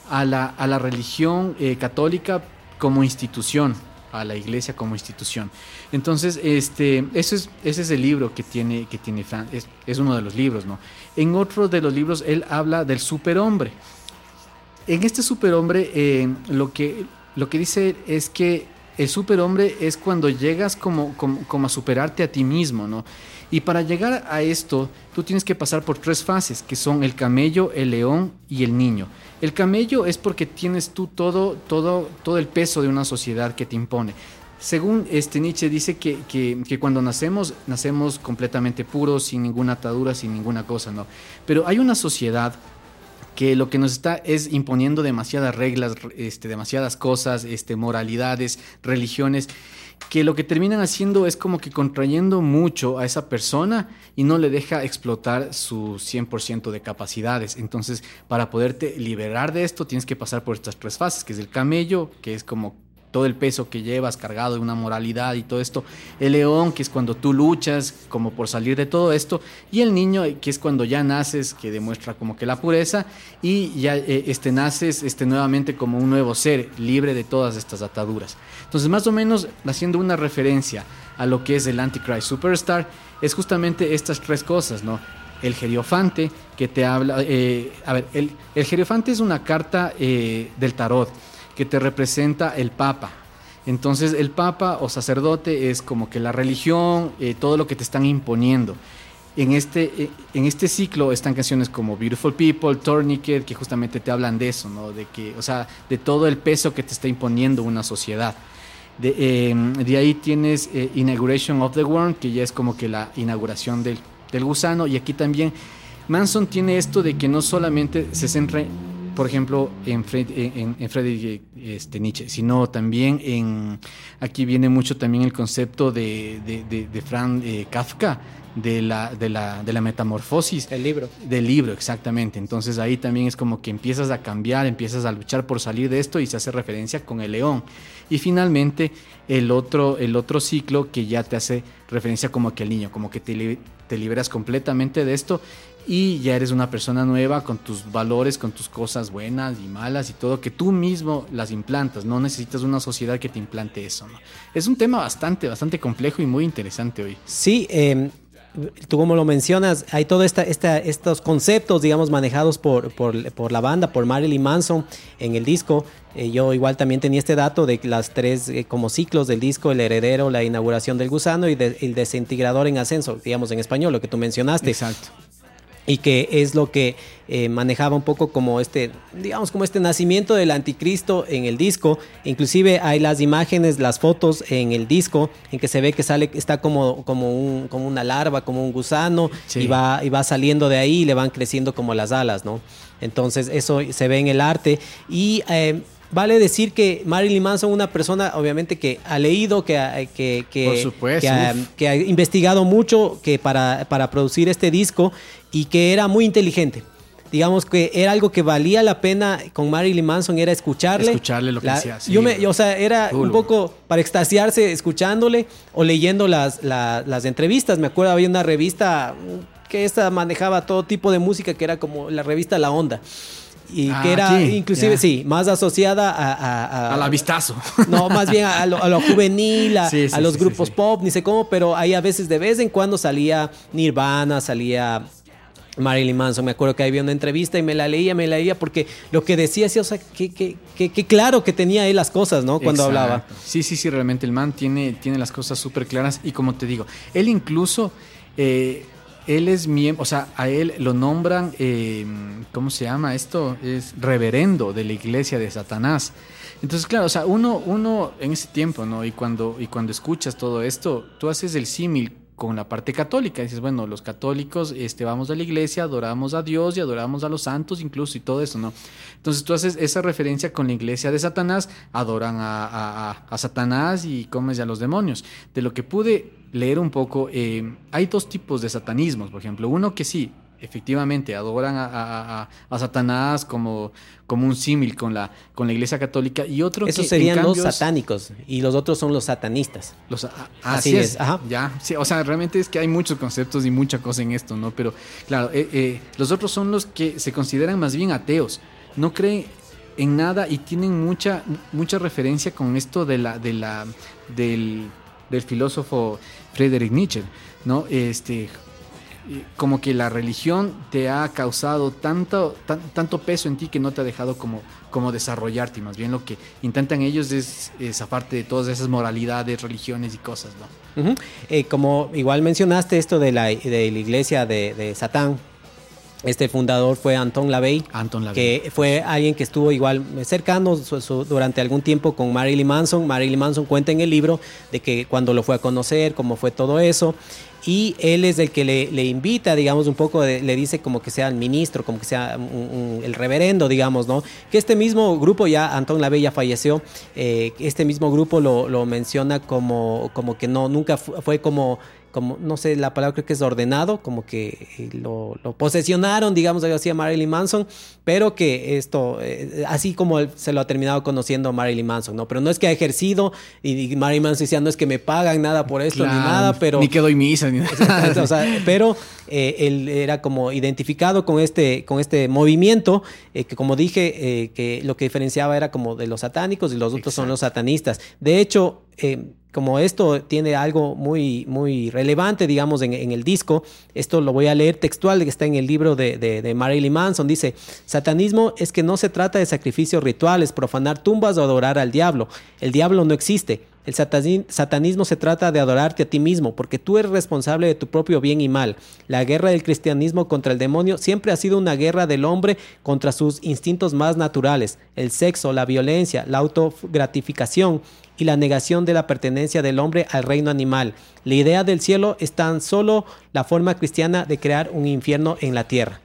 a la, a la religión eh, católica como institución, a la iglesia como institución. Entonces, este, ese es, ese es el libro que tiene, que tiene es, es uno de los libros, ¿no? En otro de los libros, él habla del superhombre. En este superhombre, eh, lo que lo que dice es que el superhombre es cuando llegas como, como, como, a superarte a ti mismo, ¿no? Y para llegar a esto, tú tienes que pasar por tres fases, que son el camello, el león y el niño. El camello es porque tienes tú todo, todo, todo el peso de una sociedad que te impone. Según este Nietzsche dice que, que, que, cuando nacemos, nacemos completamente puros, sin ninguna atadura, sin ninguna cosa, ¿no? Pero hay una sociedad que lo que nos está es imponiendo demasiadas reglas, este, demasiadas cosas, este, moralidades, religiones, que lo que terminan haciendo es como que contrayendo mucho a esa persona y no le deja explotar su 100% de capacidades. Entonces, para poderte liberar de esto, tienes que pasar por estas tres fases, que es el camello, que es como todo el peso que llevas cargado de una moralidad y todo esto. El león, que es cuando tú luchas como por salir de todo esto. Y el niño, que es cuando ya naces, que demuestra como que la pureza. Y ya eh, este, naces este, nuevamente como un nuevo ser, libre de todas estas ataduras. Entonces, más o menos, haciendo una referencia a lo que es el Antichrist Superstar, es justamente estas tres cosas, ¿no? El Jeriofante, que te habla... Eh, a ver, el, el Jeriofante es una carta eh, del tarot que te representa el Papa. Entonces el Papa o sacerdote es como que la religión, eh, todo lo que te están imponiendo. En este, eh, en este ciclo están canciones como Beautiful People, Tourniquet, que justamente te hablan de eso, ¿no? De que, o sea, de todo el peso que te está imponiendo una sociedad. De, de ahí tienes eh, Inauguration of the Worm, que ya es como que la inauguración del, del gusano. Y aquí también Manson tiene esto de que no solamente se centra por ejemplo, en, Fred, en, en Friedrich este, Nietzsche, sino también en, aquí viene mucho también el concepto de, de, de, de Franz eh, Kafka, de la, de, la, de la metamorfosis. El libro. Del libro, exactamente. Entonces ahí también es como que empiezas a cambiar, empiezas a luchar por salir de esto y se hace referencia con el león. Y finalmente el otro, el otro ciclo que ya te hace referencia como que el niño, como que te, te liberas completamente de esto y ya eres una persona nueva con tus valores, con tus cosas buenas y malas y todo, que tú mismo las implantas, no necesitas una sociedad que te implante eso. ¿no? Es un tema bastante, bastante complejo y muy interesante hoy. Sí, eh, tú como lo mencionas, hay todos esta, esta, estos conceptos, digamos, manejados por, por, por, la banda, por Marilyn Manson en el disco. Eh, yo igual también tenía este dato de las tres eh, como ciclos del disco, el heredero, la inauguración del gusano y de, el desintegrador en ascenso, digamos en español, lo que tú mencionaste. Exacto y que es lo que eh, manejaba un poco como este, digamos, como este nacimiento del anticristo en el disco. Inclusive hay las imágenes, las fotos en el disco en que se ve que sale, está como, como, un, como una larva, como un gusano, sí. y, va, y va saliendo de ahí y le van creciendo como las alas, ¿no? Entonces eso se ve en el arte y... Eh, Vale decir que Marilyn Manson, una persona obviamente que ha leído, que ha, que, que, supuesto, que, ha, que ha, investigado mucho que para, para producir este disco y que era muy inteligente. Digamos que era algo que valía la pena con Marilyn Manson, era escucharle. Escucharle lo que la, decía. Sí, yo me, o sea, era un poco para extasiarse escuchándole o leyendo las, las, las entrevistas. Me acuerdo, había una revista que esta manejaba todo tipo de música, que era como la revista La Onda y ah, que era sí, inclusive, yeah. sí, más asociada a... A, a, a la vistazo. No, más bien a lo, a lo juvenil, a, sí, sí, los grupos pop, ni sé cómo, pero ahí a veces de vez en cuando salía Nirvana, salía Marilyn Manson. Me acuerdo que había una entrevista y me la leía, me la leía porque lo que decía, sí, o sea, que, que, que, claro que tenía él las cosas, ¿no? Cuando hablaba. Sí, sí, sí, realmente el man tiene, tiene las cosas súper claras y como te digo, él incluso... Eh, él es miembro, o sea, a él lo nombran, eh, ¿cómo se llama esto? Es reverendo de la iglesia de Satanás. Entonces, claro, o sea, uno, uno en ese tiempo, ¿no? Y cuando, y cuando escuchas todo esto, tú haces el símil con la parte católica. Dices, bueno, los católicos este, vamos a la iglesia, adoramos a Dios y adoramos a los santos incluso y todo eso, ¿no? Entonces tú haces esa referencia con la iglesia de Satanás, adoran a, Satanás y comes a los demonios. De lo que pude leer un poco, eh, hay dos tipos de satanismos, por ejemplo. Uno que sí, efectivamente adoran a, Satanás como, como un símil con la, con la Iglesia Católica y otro Esos serían los satánicos y los otros son los satanistas. Los, así, es, ya, sí, o sea, realmente es que hay muchos conceptos y mucha cosa en esto, ¿no? Pero claro, eh, eh, los otros son los que se consideran más bien ateos, no creen en nada y tienen mucha, mucha referencia con esto de la, de la, del, del filósofo Friedrich Nietzsche, ¿no? Este, como que la religión te ha causado tanto, tanto peso en ti que no te ha dejado como, como desarrollarte. más bien lo que intentan ellos es, zafarte de todas esas moralidades, religiones y cosas. ¿no? Eh, como igual mencionaste esto de la, de la iglesia de, de Satán, este fundador fue Anton LaVey, Anton que fue alguien que estuvo igual cercano durante algún tiempo con Marilyn Manson. Marilyn Manson cuenta en el libro de que cuando lo fue a conocer, cómo fue todo eso y él es el que le, invita, digamos, un poco, le dice como que sea el ministro, como que sea el reverendo, digamos, ¿no? Que este mismo grupo, ya Antón Lavey ya falleció, eh, este mismo grupo lo, lo, menciona como, como que no, nunca fue como como, no sé, la palabra creo que es ordenado, como que eh, lo, posesionaron, digamos así, a Marilyn Manson, pero que esto, eh, así como se lo ha terminado conociendo Marilyn Manson, ¿no? Pero no es que ha ejercido y, Marilyn Manson decía, no es que me pagan nada por esto ni nada, pero... Ni que doy misa, ni nada. o sea, pero eh, él era como identificado con este, con este movimiento, que como dije, que lo que diferenciaba era como de los satánicos y los otros son los satanistas. De hecho, como esto tiene algo muy, muy relevante, digamos, en, el disco, esto lo voy a leer textual, que está en el libro de, de, Marilyn Manson, dice, satanismo es que no se trata de sacrificios rituales, profanar tumbas o adorar al diablo. El diablo no existe. El satanismo se trata de adorarte a ti mismo, porque tú eres responsable de tu propio bien y mal. La guerra del cristianismo contra el demonio siempre ha sido una guerra del hombre contra sus instintos más naturales, el sexo, la violencia, la autogratificación, y la negación de la pertenencia del hombre al reino animal. La idea del cielo es tan solo la forma cristiana de crear un infierno en la tierra.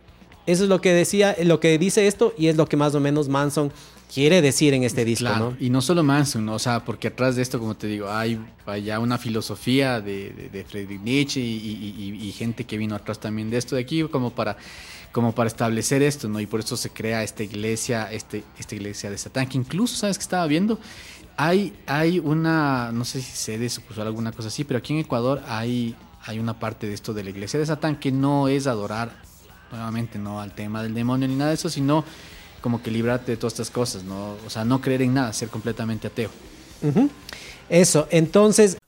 Eso es lo que decía, lo que dice esto y es lo que más o menos Manson quiere decir en este disco, ¿no? Y no solo Manson, o sea, porque atrás de esto, como te digo, hay, ya una filosofía de, de, Friedrich Nietzsche y, gente que vino atrás también de esto de aquí, como para, como para establecer esto, ¿no? Y por eso se crea esta iglesia, este, esta iglesia de Satán, que incluso, ¿sabes que estaba viendo? Hay, hay una, no sé si sede supuso alguna cosa así, pero aquí en Ecuador hay, hay una parte de esto de la iglesia de Satán que no es adorar, nuevamente, no al tema del demonio ni nada de eso, sino como que librarte de todas estas cosas, ¿no? O sea, no creer en nada, ser completamente ateo. Eso, entonces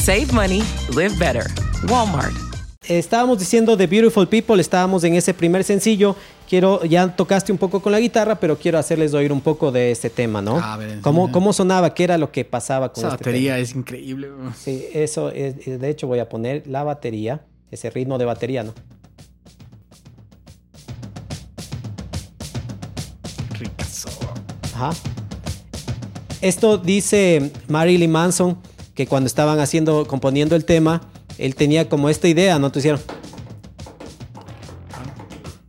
Save money, live better. Walmart. Estábamos diciendo The Beautiful People, estábamos en ese primer sencillo. Quiero, ya tocaste un poco con la guitarra, pero quiero hacerles oír un poco de este tema, ¿no? A ver, ¿Cómo, ¿Cómo, sonaba? ¿Qué era lo que pasaba con Esa este batería es increíble. Sí, eso es, de hecho voy a poner la batería, ese ritmo de batería, ¿no? Ajá. Esto dice Marilyn Manson que cuando estaban haciendo, componiendo el tema, él tenía como esta idea, ¿no? Te hicieron.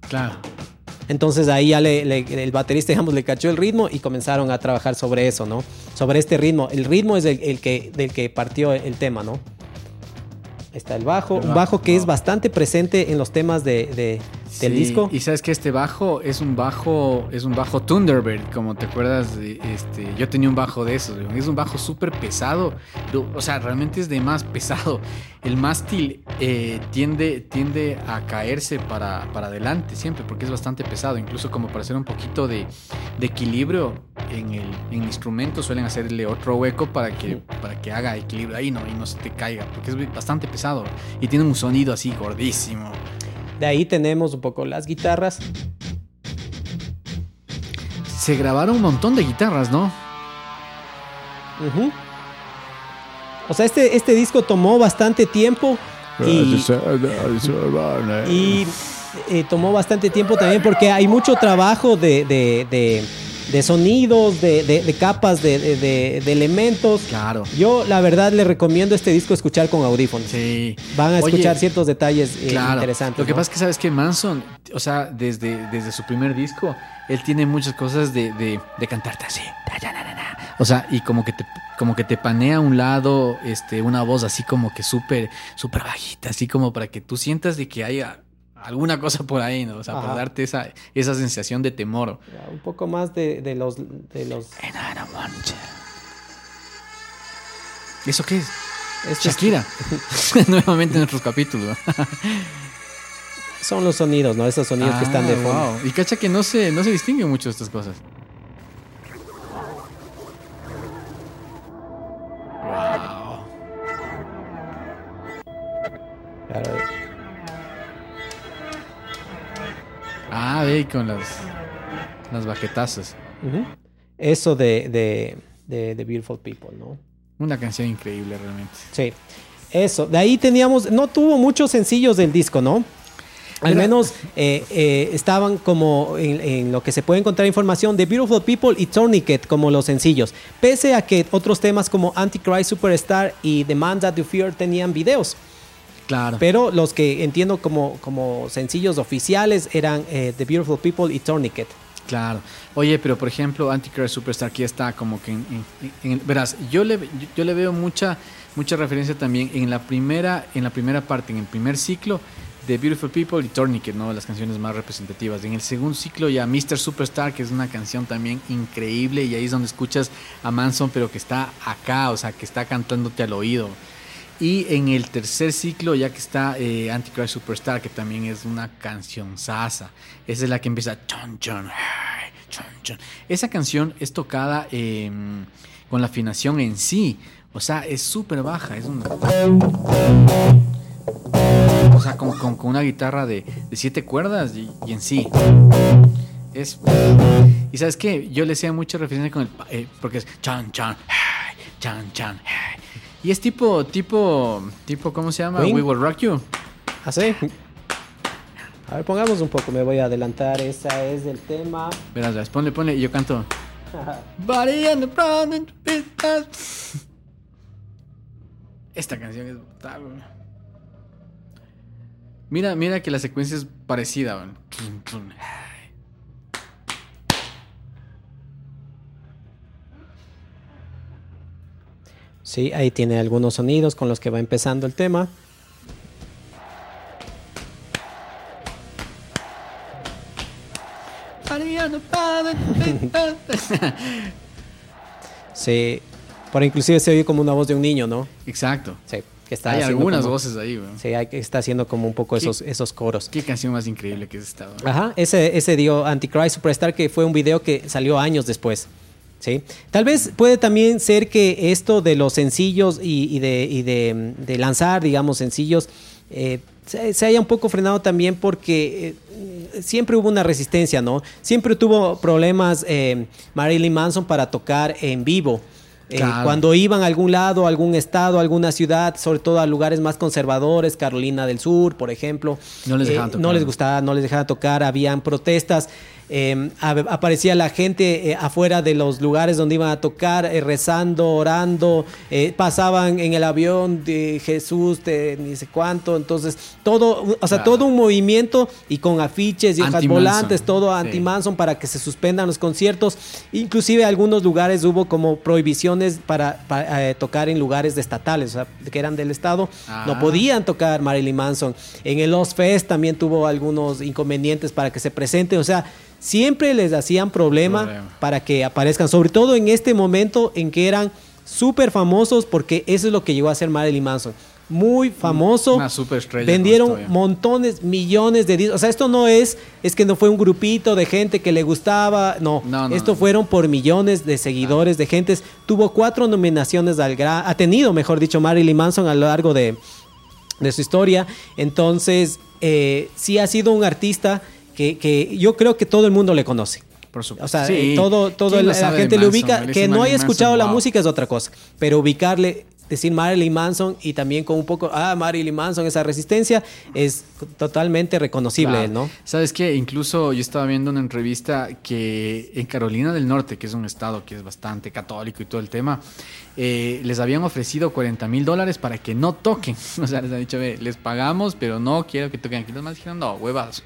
Claro. Entonces ahí ya le- le- el baterista, digamos, le cachó el ritmo y comenzaron a trabajar sobre eso, ¿no? Sobre este ritmo. El ritmo es el, el que, del que partió el tema, ¿no? Está el bajo, El un bajo, que es bastante presente en los temas de, de- del Sí, disco. Y sabes que este bajo es un bajo, es un bajo Thunderbird, como te acuerdas, de, este, yo tenía un bajo de esos, es un bajo súper pesado, pero, o sea, realmente es de más pesado. El mástil eh, tiende, tiende a caerse para, para adelante siempre, porque es bastante pesado, incluso como para hacer un poquito de, de equilibrio en el, en instrumento suelen hacerle otro hueco para que, para que haga equilibrio ahí no, y no se te caiga, porque es bastante pesado y tiene un sonido así gordísimo. De ahí tenemos un poco las guitarras. Se grabaron un montón de guitarras, ¿no? Ujú. O sea, este, este disco tomó bastante tiempo y, y, eh, tomó bastante tiempo también porque hay mucho trabajo de, de- de- de sonidos, de, de- de capas, de, de- elementos. Claro. Yo, la verdad, le recomiendo este disco escuchar con audífonos. Sí. Van a Oye, escuchar ciertos detalles eh, Claro. interesantes. Lo que ¿no? pasa es que sabes que Manson, o sea, desde, desde su primer disco, él tiene muchas cosas de, de, de cantarte así. O sea, y como que te, como que te panea a un lado, este, una voz así como que súper, súper bajita, así como para que tú sientas de que haya alguna cosa por ahí, ¿no? O sea, Ajá. para darte esa, esa sensación de temor. Ya, Un poco más de, de los... De los ¿Eso qué es? Este es- Shakira. Nuevamente en nuestros capítulos. son los sonidos, ¿no? Esos sonidos que están de Ah, fondo. wow. Y cacha que no se, no se distinguen mucho estas cosas. Wow. Claro. Ah, ve con las, las baquetazas. Eso de, de, de Beautiful People, ¿no? Una canción increíble realmente. Sí. Eso. De ahí teníamos. No tuvo muchos sencillos del disco, ¿no? Al menos eh, eh, estaban como en, en lo que se puede encontrar información de Beautiful People y Tourniquet como los sencillos. Pese a que otros temas como Antichrist Superstar y The Man That You Fear tenían videos. Claro. Pero los que entiendo como, como sencillos oficiales eran eh, The Beautiful People y Tourniquet. Claro. Oye, pero por ejemplo, Antichrist Superstar aquí está como que en, en- en- verás, yo le, yo, le veo mucha mucha referencia también en la primera en la primera parte, en el primer ciclo de Beautiful People y Tourniquet, ¿no? Las canciones más representativas. En el segundo ciclo ya Mr. Superstar, que es una canción también increíble y ahí es donde escuchas a Manson, pero que está acá, o sea, que está cantándote al oído. Y en el tercer ciclo, ya que está eh, Antichrist Superstar, que también es una canción sasa. Esa es la que empieza. chon, chon, chon, chon. Esa canción es tocada eh, con la afinación en sí. O sea, es súper baja. Es una. O sea, con, una guitarra de, siete cuerdas y, en sí. Es. Y sabes qué? Yo le hacía mucha referencia con el. eh, porque es. Chan, chan, ay, chan, chan. Y es tipo, tipo, tipo, ¿cómo se llama? We Will Rock You. ¿Así? A ver, pongamos un poco, me voy a adelantar. Esa es del tema. Verás, verás, ponle, ponle, y yo canto. Body and the. Esta canción es brutal, güey. Mira, mira que la secuencia es parecida, Sí, ahí tiene algunos sonidos con los que va empezando el tema. Sí, por inclusive se oye como una voz de un niño, ¿no? Exacto. Sí, que está Hay algunas como- voces ahí, güey. Sí, hay está haciendo como un poco esos, esos coros. Qué canción más increíble que es esta, güey. Ajá, ese, ese dio Antichrist Superstar que fue un video que salió años después. ¿Sí? Tal vez puede también ser que esto de los sencillos y, y de, y de, de lanzar, digamos, sencillos, eh, se, se haya un poco frenado también porque eh, siempre hubo una resistencia, ¿no? Siempre tuvo problemas eh, Marilyn Manson para tocar en vivo. Eh. Cuando iban a algún lado, a algún estado, a alguna ciudad, sobre todo a lugares más conservadores, Carolina del Sur, por ejemplo, No les eh, dejaban tocar. no les gustaba, no les dejaban tocar, habían protestas. Eh, a- aparecía la gente eh, afuera de los lugares donde iban a tocar, eh, rezando, orando, eh, pasaban en el avión de Jesús, de ni sé cuánto, entonces todo, o sea, Claro. todo un movimiento y con afiches y hojas volantes, todo Sí. anti-Manson para que se suspendan los conciertos, inclusive algunos lugares hubo como prohibiciones para, para, tocar en lugares estatales, o sea, que eran del estado, Ah. no podían tocar Marilyn Manson. En el Lost Fest también tuvo algunos inconvenientes para que se presenten, o sea, siempre les hacían problema, Problema. para que aparezcan, sobre todo en este momento en que eran súper famosos, porque eso es lo que llegó a ser Marilyn Manson. Muy famoso. Una Vendieron montones, millones de discos. O sea, esto no es, es que no fue un grupito de gente que le gustaba. No, No, no, esto no. fueron por millones de seguidores, de gentes. Tuvo cuatro nominaciones al Gra- Ha tenido, mejor dicho, Marilyn Manson a lo largo de, de su historia. Entonces, eh, sí ha sido un artista que, que yo creo que todo el mundo le conoce. Por supuesto. O sea, Sí. eh, todo, todo ¿Quién el- no la gente le ubica. Que no haya escuchado la wow. música es otra cosa. Pero ubicarle, decir Marilyn Manson y también con un poco, ah, Marilyn Manson, esa resistencia, es totalmente reconocible, Claro. ¿no? ¿Sabes qué? Incluso yo estaba viendo una entrevista que en Carolina del Norte, que es un estado que es bastante católico y todo el tema, eh, les habían ofrecido 40 mil dólares para que no toquen. O sea, les han dicho, ve, les pagamos, pero no quiero que toquen aquí. Los más dijeron, no, huevas.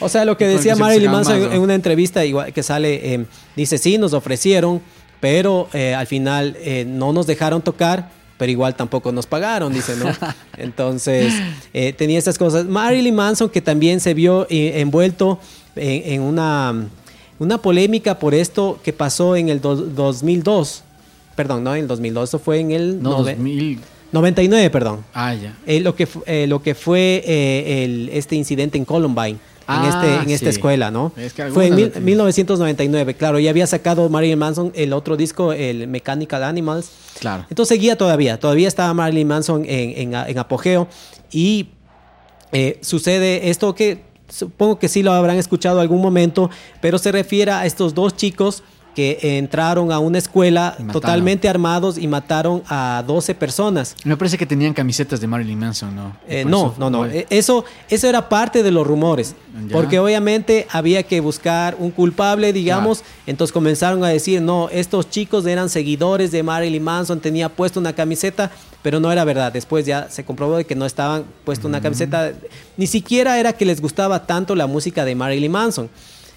O sea, lo que decía que Marilyn Manson en- ¿no? en una entrevista igual que sale, eh, dice, sí, nos ofrecieron, pero eh, al final no nos dejaron tocar, pero igual tampoco nos pagaron, dice, ¿no? Entonces, eh, tenía estas cosas. Marilyn Manson, que también se vio eh, envuelto en, en una, una polémica por esto que pasó en el do- 2002. Perdón, no en el 2002, eso fue en el No, nove- 2000. 99, perdón. Ah, ya. Eh, lo, que, eh, lo que fue eh, el, este incidente en Columbine, Ah, en, este, en esta escuela, ¿no? Es que fue en mil- noticias. 1999, claro, y había sacado Marilyn Manson el otro disco, el Mechanical Animals. Claro. Entonces seguía todavía, todavía estaba Marilyn Manson en, en- en apogeo y eh, sucede esto que supongo que sí lo habrán escuchado algún momento, pero se refiere a estos dos chicos que entraron a una escuela totalmente armados y mataron a 12 personas. Me parece que tenían camisetas de Marilyn Manson, ¿no? Eh, no, no, no. Eso, eso era parte de los rumores. Ya. Porque obviamente había que buscar un culpable, digamos. Entonces comenzaron a decir, no, estos chicos eran seguidores de Marilyn Manson, tenía puesto una camiseta, pero no era verdad. Después ya se comprobó de que no estaban puesto una camiseta. Ni siquiera era que les gustaba tanto la música de Marilyn Manson.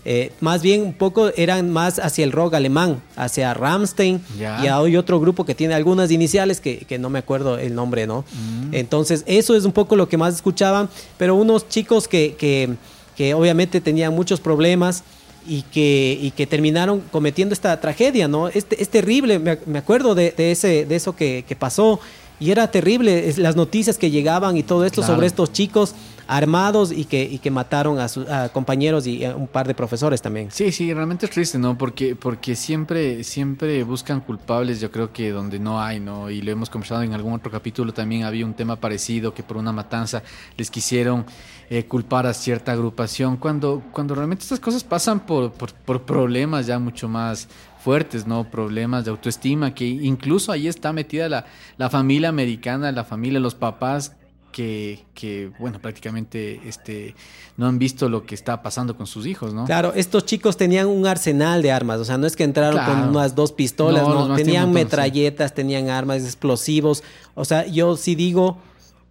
Eh, más bien un poco eran más hacia el rock alemán, hacia Rammstein Ya. y hay otro grupo que tiene algunas iniciales que, que no me acuerdo el nombre, ¿no? Entonces eso es un poco lo que más escuchaban, pero unos chicos que, que, que obviamente tenían muchos problemas y que, y que terminaron cometiendo esta tragedia, ¿no? Es, es terrible, me, me acuerdo de, de ese, de eso que, que pasó y era terrible las noticias que llegaban y todo esto Claro. sobre estos chicos armados y que, y que mataron a sus compañeros y a un par de profesores también. Sí, sí, realmente es triste, ¿no? Porque, porque siempre, siempre buscan culpables, yo creo que donde no hay, ¿no? Y lo hemos conversado en algún otro capítulo, también había un tema parecido, que por una matanza les quisieron eh, culpar a cierta agrupación, cuando, cuando realmente estas cosas pasan por, por, por problemas ya mucho más fuertes, ¿no? Problemas de autoestima, que incluso ahí está metida la, la familia americana, la familia, los papás que, que, bueno, prácticamente este, no han visto lo que está pasando con sus hijos, ¿no? Claro, estos chicos tenían un arsenal de armas, o sea, no es que entraron Claro. con unas dos pistolas, No, tenían montón, metralletas, tenían armas explosivos, o sea, yo sí digo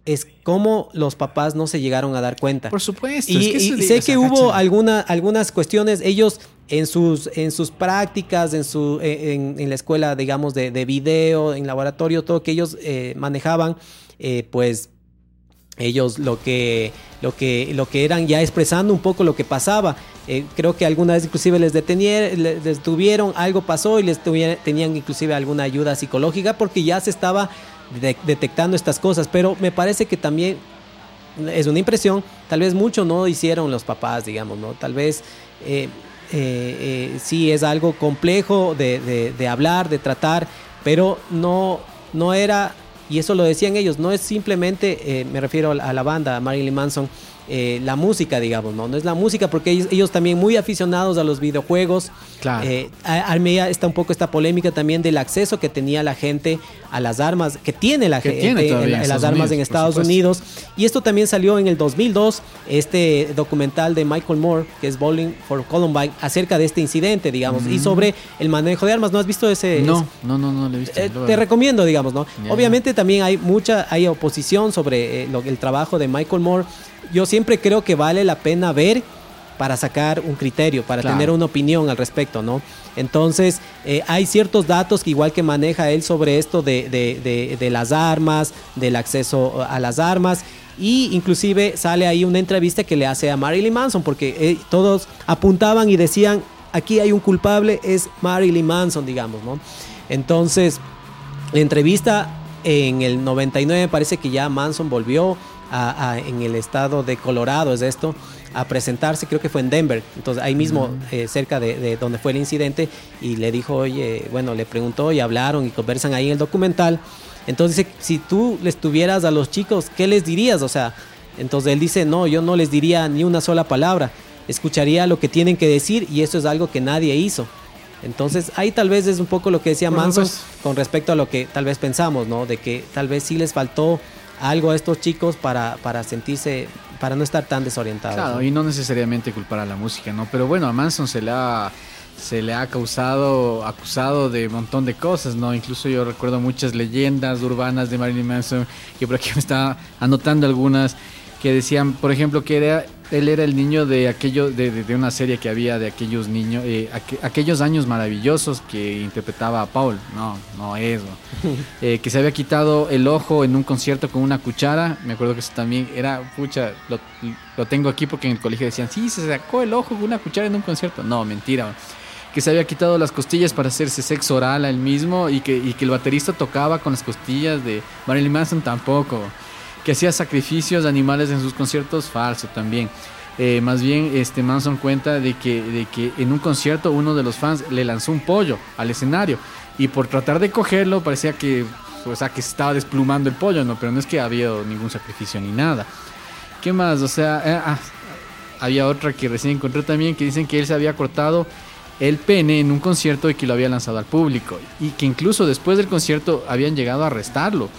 es cómo los papás no se llegaron a dar cuenta. Por supuesto. Y, es que y sé que hubo alguna, algunas cuestiones, ellos en sus, en sus prácticas, en, su, en, en la escuela, digamos, de, de video, en laboratorio, todo que ellos eh, manejaban, eh, pues ellos lo que, lo, que, lo que eran ya expresando un poco lo que pasaba. Eh, creo que alguna vez inclusive les, les detuvieron, algo pasó y les tenían inclusive alguna ayuda psicológica porque ya se estaba de- detectando estas cosas. Pero me parece que también es una impresión, tal vez mucho no hicieron los papás, digamos, ¿no? Tal vez eh, eh, sí es algo complejo de, de- de hablar, de tratar, pero no, no era, y eso lo decían ellos, no es simplemente, eh, me refiero a la, banda, a Marilyn Manson, eh, la música, digamos, ¿no? No es la música porque ellos, ellos también muy aficionados a los videojuegos. Claro. Eh, está un poco esta polémica también del acceso que tenía la gente a las armas, que tiene la Que gente tiene en, las armas en Unidos, Estados. Unidos. Y esto también salió en el 2002, este documental de Michael Moore, que es Bowling for Columbine, acerca de este incidente, digamos, y Mm. sobre el manejo de armas. ¿No has visto ese? No, no, no, no lo he visto. Eh, Lo- te recomiendo, digamos, ¿no? Obviamente también hay mucha, hay oposición sobre eh, lo- el trabajo de Michael Moore. Yo siempre creo que vale la pena ver para sacar un criterio, para Claro. tener una opinión al respecto, ¿no? Entonces, eh, hay ciertos datos que igual que maneja él sobre esto de, de- de- de las armas, del acceso a las armas. Y inclusive sale ahí una entrevista que le hace a Marilyn Manson, porque eh, todos apuntaban y decían, aquí hay un culpable, es Marilyn Manson, digamos, ¿no? Entonces, la entrevista en el 99 parece que ya Manson volvió a- a- en el estado de Colorado, es esto, a presentarse, creo que fue en Denver, entonces ahí mismo eh, cerca de, de donde fue el incidente y le dijo, oye, bueno, le preguntó y hablaron y conversan ahí en el documental. Entonces dice, si tú les tuvieras a los chicos, ¿qué les dirías? O sea, entonces él dice, no, yo no les diría ni una sola palabra, escucharía lo que tienen que decir y eso es algo que nadie hizo. Entonces ahí tal vez es un poco lo que decía Por Manson supuesto. con respecto a lo que tal vez pensamos, ¿no? De que tal vez sí les faltó algo a estos chicos para, para sentirse, para no estar tan desorientados. Claro, ¿no? y no necesariamente culpar a la música, ¿no? Pero bueno, a Manson se le ha se le ha causado acusado de un montón de cosas, ¿no? Incluso yo recuerdo muchas leyendas urbanas de Marilyn Manson, que por aquí me estaba anotando algunas que decían, por ejemplo, que era él era el niño de aquello de, de- de una serie que había de aquellos niños eh, aqu- aquellos años maravillosos que interpretaba a Paul, no, no eso. Eh, que se había quitado el ojo en un concierto con una cuchara. Me acuerdo que eso también era, pucha, lo, lo tengo aquí porque en el colegio decían, sí, se sacó el ojo con una cuchara en un concierto. No, mentira. Que se había quitado las costillas para hacerse sexo oral a él mismo y que, y que el baterista tocaba con las costillas de Marilyn Manson tampoco. Que hacía sacrificios de animales en sus conciertos, falso también. Eh, más bien, este Manson cuenta de que, de que en un concierto uno de los fans le lanzó un pollo al escenario y por tratar de cogerlo parecía que, o que estaba desplumando el pollo, ¿no? Pero no es que había ningún sacrificio ni nada. ¿Qué más? O sea, eh, ah, había otra que recién encontré también que dicen que él se había cortado el pene en un concierto y que lo había lanzado al público y que incluso después del concierto habían llegado a arrestarlo.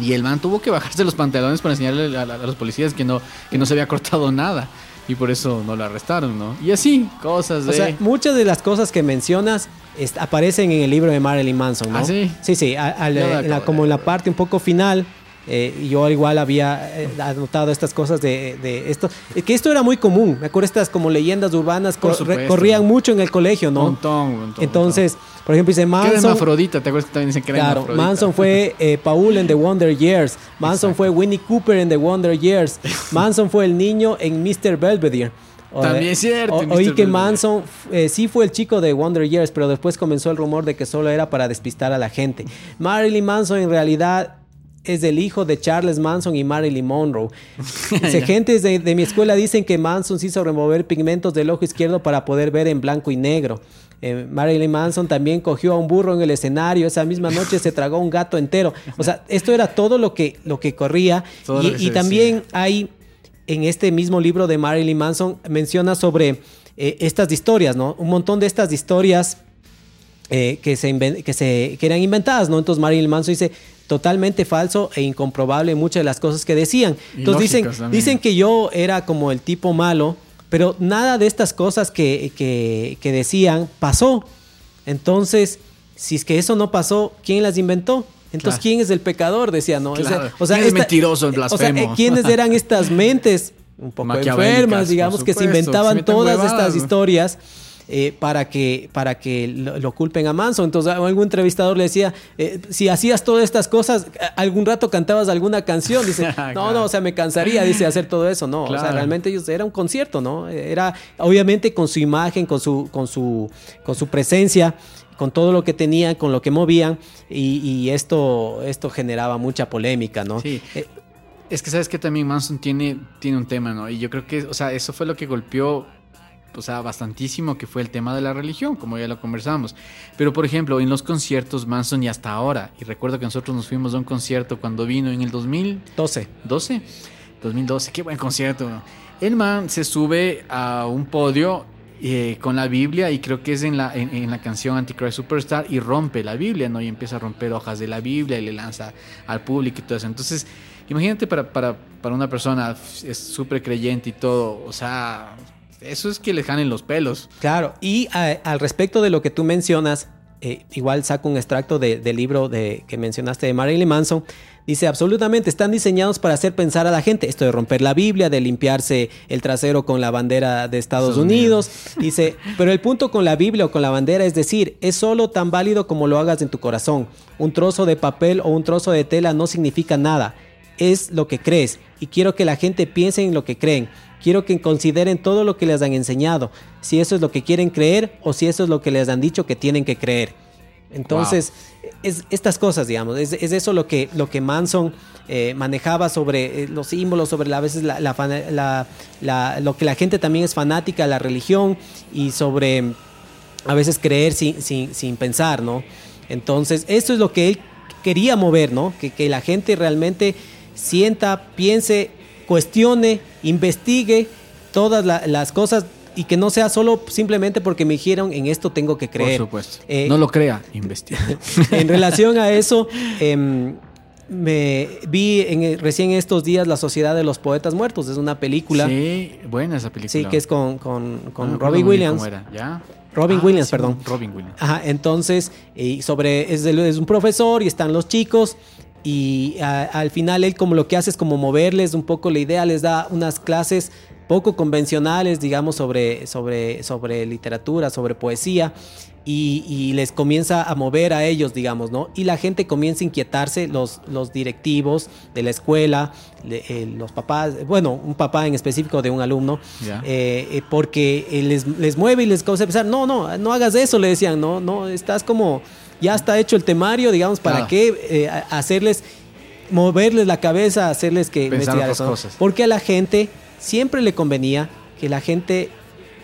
Y el man tuvo que bajarse los pantalones para enseñarle a, a- a los policías que no, que no se había cortado nada. Y por eso no lo arrestaron, ¿no? Y así, cosas de... O sea, muchas de las cosas que mencionas aparecen en el libro de Marilyn Manson, ¿no? ¿Ah, sí? Sí, sí, a- la- como en la parte un poco final. eh, yo igual había eh, anotado estas cosas de, de esto. Que esto era muy común. Me acuerdo estas como leyendas urbanas cor- corrían mucho en el colegio, ¿no? Montón, un montón, Entonces, por ejemplo, dice Que Manson. hermafrodita, ¿te acuerdas que también dicen que era Claro, hermafrodita? Manson fue eh, Paul en The Wonder Years. Manson fue Winnie Cooper en The Wonder Years. Manson fue el niño en Mr. Belvedere. O- También es cierto, o- en Oí Mr. que. Manson eh, sí fue el chico de Wonder Years, pero después comenzó el rumor de que solo era para despistar a la gente. Marilyn Manson en realidad es el hijo de Charles Manson y Marilyn Monroe. Dice, Gentes de, de mi escuela dicen que Manson se hizo remover pigmentos del ojo izquierdo para poder ver en blanco y negro. Eh, Marilyn Manson también cogió a un burro en el escenario. Esa misma noche se tragó un gato entero. O sea, esto era todo lo que, lo que corría. Todo y que también hay en este mismo libro de Marilyn Manson menciona sobre eh, estas historias, ¿no? Un montón de estas historias eh, que, se que, se, que eran inventadas, ¿no? Entonces Marilyn Manson dice totalmente falso e incomprobable muchas de las cosas que decían. Entonces dicen, también. dicen que yo era como el tipo malo, pero nada de estas cosas que, que- que decían pasó. Entonces, si es que eso no pasó, ¿quién las inventó? Entonces, Claro. ¿quién es el pecador? Decía, ¿no? O sea, Claro. ¿Quién es mentiroso, el O sea, blasfemo? eh, ¿quiénes eran estas mentes un poco enfermas, digamos, que se inventaban se todas huevadas, estas ¿no? Eh, para que, para que lo, lo culpen a Manson. Entonces, algún entrevistador le decía, eh, si hacías todas estas cosas, algún rato cantabas alguna canción. Dice, no, Claro. no, o sea, me cansaría, dice, hacer todo eso. No, o sea, realmente ellos, era un concierto, ¿no? Era, obviamente, con su imagen, con su, con su, con su presencia con todo lo que tenían, con lo que movían, y, y esto, esto generaba mucha polémica, ¿no? Sí. Es que sabes que también Manson tiene, tiene un tema, ¿no? Y yo creo que, o sea, eso fue lo que golpeó, o sea, bastantísimo, que fue el tema de la religión, como ya lo conversamos. Pero, por ejemplo, en los conciertos, Manson y hasta ahora, y recuerdo que nosotros nos fuimos a un concierto cuando vino en el 2012. 12. 2012, qué buen concierto. El man se sube a un podio eh, con la Biblia y creo que es en la, en, en, la canción Antichrist Superstar y rompe la Biblia, ¿no? Y empieza a romper hojas de la Biblia y le lanza al público y todo eso. Entonces, imagínate para, para, para una persona es súper creyente y todo, o sea, eso es que le janen los pelos. Claro, y a, al respecto de lo que tú mencionas, eh, igual saco un extracto del de libro de, que mencionaste de Marilyn Manson. Dice, absolutamente, están diseñados para hacer pensar a la gente. Esto de romper la Biblia, de limpiarse el trasero con la bandera de Estados. Unidos. Dice, pero el punto con la Biblia o con la bandera es decir, es solo tan válido como lo hagas en tu corazón. Un trozo de papel o un trozo de tela no significa nada. Es lo que crees. Y quiero que la gente piense en lo que creen. Quiero que consideren todo lo que les han enseñado, si eso es lo que quieren creer o si eso es lo que les han dicho que tienen que creer. Entonces, wow. es estas cosas, digamos, es, es, eso lo que, lo que Manson eh, manejaba sobre eh, los símbolos, sobre la, a veces la, la, la, lo que la gente también es fanática, la religión y sobre a veces creer sin, sin, sin pensar, ¿no? Entonces, esto es lo que él quería mover, ¿no? Que, que la gente realmente sienta, piense, cuestione, investigue todas la, las cosas y que no sea solo simplemente porque me dijeron en esto tengo que creer. Por supuesto. Eh, no lo crea, investigue. en relación a eso, eh, me vi en, recién estos días La Sociedad de los Poetas Muertos. Es una película. Sí, buena esa película. Sí, que es con, con, con no, Robin Williams. ¿Cómo era? ¿Ya? Robin ah, Williams, sí, perdón. Robin Williams. Ajá, entonces, eh, sobre, es, es un profesor y están los chicos y a, al final él como lo que hace es como moverles un poco la idea, les da unas clases poco convencionales, digamos, sobre, sobre, sobre literatura, sobre poesía, y, y, les comienza a mover a ellos, digamos, ¿no? Y la gente comienza a inquietarse, los, los directivos de la escuela, eh, los papás, bueno, un papá en específico de un alumno, yeah. eh, porque les, les mueve y les comienza a pensar, no, no, no hagas eso, le decían, no, no, estás como, ya está hecho el temario, digamos, ¿para claro. qué eh, hacerles, moverles la cabeza, hacerles que investigar eso? Cosas. Porque a la gente siempre le convenía que la gente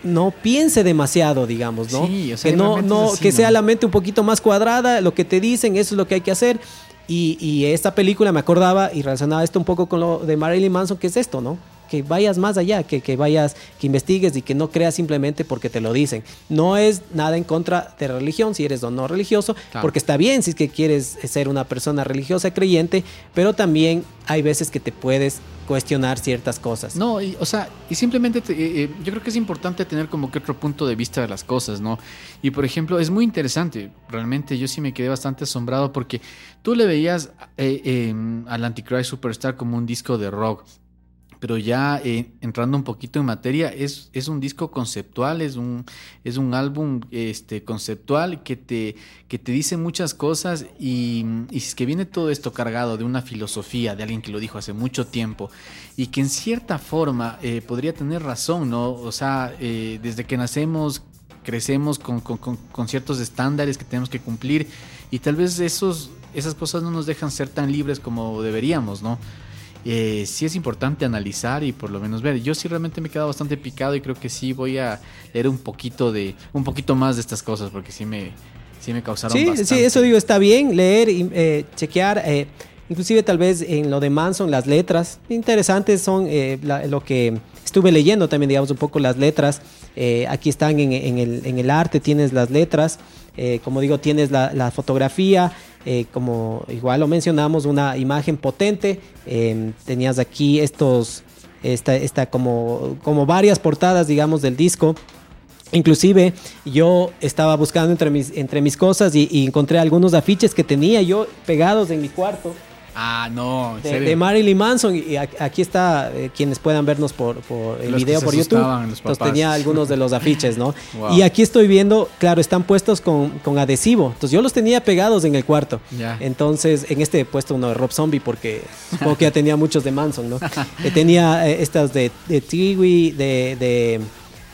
no piense demasiado, digamos, ¿no? Sí, o sea, que no, no, así, que sea la mente un poquito más cuadrada, lo que te dicen, eso es lo que hay que hacer. Y, y, esta película me acordaba y relacionaba esto un poco con lo de Marilyn Manson, que es esto, ¿no? Que vayas más allá, que, que vayas, que investigues y que no creas simplemente porque te lo dicen. No es nada en contra de religión, si eres o no religioso, claro. porque está bien si es que quieres ser una persona religiosa, creyente, pero también hay veces que te puedes cuestionar ciertas cosas. No, y, o sea, y simplemente te, eh, yo creo que es importante tener como que otro punto de vista de las cosas, ¿no? Y por ejemplo, es muy interesante, realmente yo sí me quedé bastante asombrado porque tú le veías eh, eh, al Antichrist Superstar como un disco de rock, pero ya eh, entrando un poquito en materia, es, es un disco conceptual, es un, es un álbum este, conceptual que te, que te dice muchas cosas y, y es que viene todo esto cargado de una filosofía, de alguien que lo dijo hace mucho tiempo y que en cierta forma eh, podría tener razón, ¿no? O sea, eh, desde que nacemos crecemos con, con, con, ciertos estándares que tenemos que cumplir y tal vez esos, esas cosas no nos dejan ser tan libres como deberíamos, ¿no? Eh, sí es importante analizar y por lo menos ver. Yo sí realmente me he quedado bastante picado y creo que sí voy a leer un poquito de un poquito más de estas cosas porque sí me, sí me causaron sí, bastante. Sí, eso digo, está bien, leer, eh, chequear, eh, inclusive tal vez en lo de Manson, las letras interesantes son eh, la, lo que estuve leyendo también, digamos, un poco las letras. Eh, aquí están en, en, el, en, el, arte, tienes las letras, eh, como digo, tienes la, fotografía, eh, como igual lo mencionamos, una imagen potente. Eh, tenías aquí estos, esta, esta como, como varias portadas, digamos, del disco. Inclusive yo estaba buscando entre mis, entre mis cosas y encontré algunos afiches que tenía yo pegados en mi cuarto. Ah, no. De, de, Marilyn Manson. Y aquí está, eh, quienes puedan vernos por, por el los video por YouTube. Entonces tenía algunos de los afiches, ¿no? wow. Y aquí estoy viendo, claro, están puestos con, con, adhesivo. Entonces yo los tenía pegados en el cuarto. Yeah. Entonces, en este he puesto uno de Rob Zombie porque supongo que ya tenía muchos de Manson, ¿no? eh, tenía eh, estas de, de Tiwi, de, de,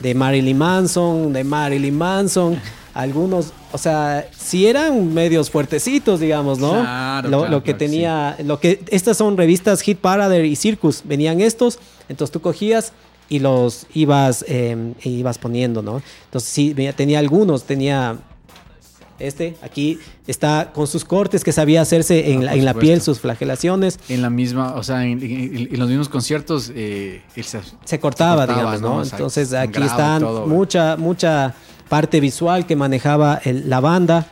de Marilyn Manson, de Marilyn Manson algunos, o sea, si eran medios fuertecitos, digamos, ¿no? Claro, lo, claro, lo, que claro, tenía, sí. lo que estas son revistas Hit Parade y Circus, venían estos, entonces tú cogías y los ibas, eh, ibas poniendo, ¿no? Entonces sí, tenía algunos, tenía Este, aquí está con sus cortes que sabía hacerse en, Ah, la, en la piel, sus flagelaciones. En la misma, o sea, en, en- en los mismos conciertos eh, él se, Se cortaba, se digamos, ¿no? Entonces aquí están todo, mucha, mucha parte visual que manejaba el- la banda.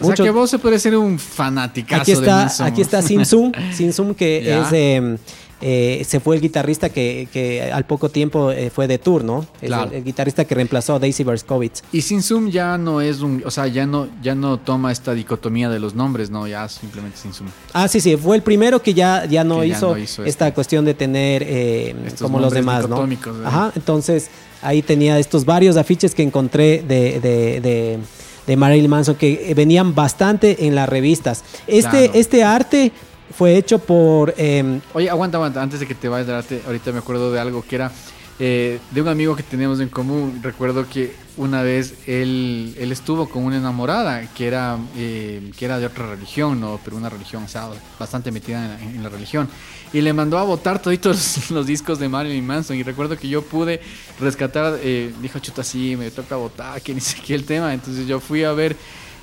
O sea que vos se puede ser un fanaticazo aquí de está, Manson. aquí está Sim Sum, Sim Sum que es eh, eh, se fue el guitarrista que, que al poco tiempo eh, fue de tour, ¿no? Claro. el, el guitarrista que reemplazó a Daisy Berskowitz. Y Sin Zoom ya no es un, o sea, ya no, ya no toma esta dicotomía de los nombres, no, ya simplemente Sin Zoom. Ah, sí, sí, fue el primero que ya, ya no Que ya hizo, no hizo esta cuestión de tener eh, como los demás, ¿no? Ajá, entonces ahí tenía estos varios afiches que encontré de, de, de, de Marilyn Manson que venían bastante en las revistas. Este, Claro. este arte fue hecho por... eh, Oye, aguanta, aguanta, antes de que te vayas, darte, ahorita me acuerdo de algo que era eh, de un amigo que teníamos en común. Recuerdo que una vez él, él estuvo con una enamorada que era, eh, que era de otra religión, ¿no? Pero una religión, o sea, bastante metida en la, en la religión. Y le mandó a votar toditos los, discos de Marilyn Manson. Y recuerdo que yo pude rescatar, eh, dijo, chuta, sí, me toca votar, que ni sé qué el tema. Entonces yo fui a ver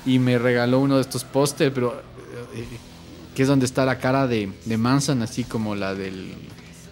y me regaló uno de estos póster, pero... que es donde está la cara de, de Manson, así como la del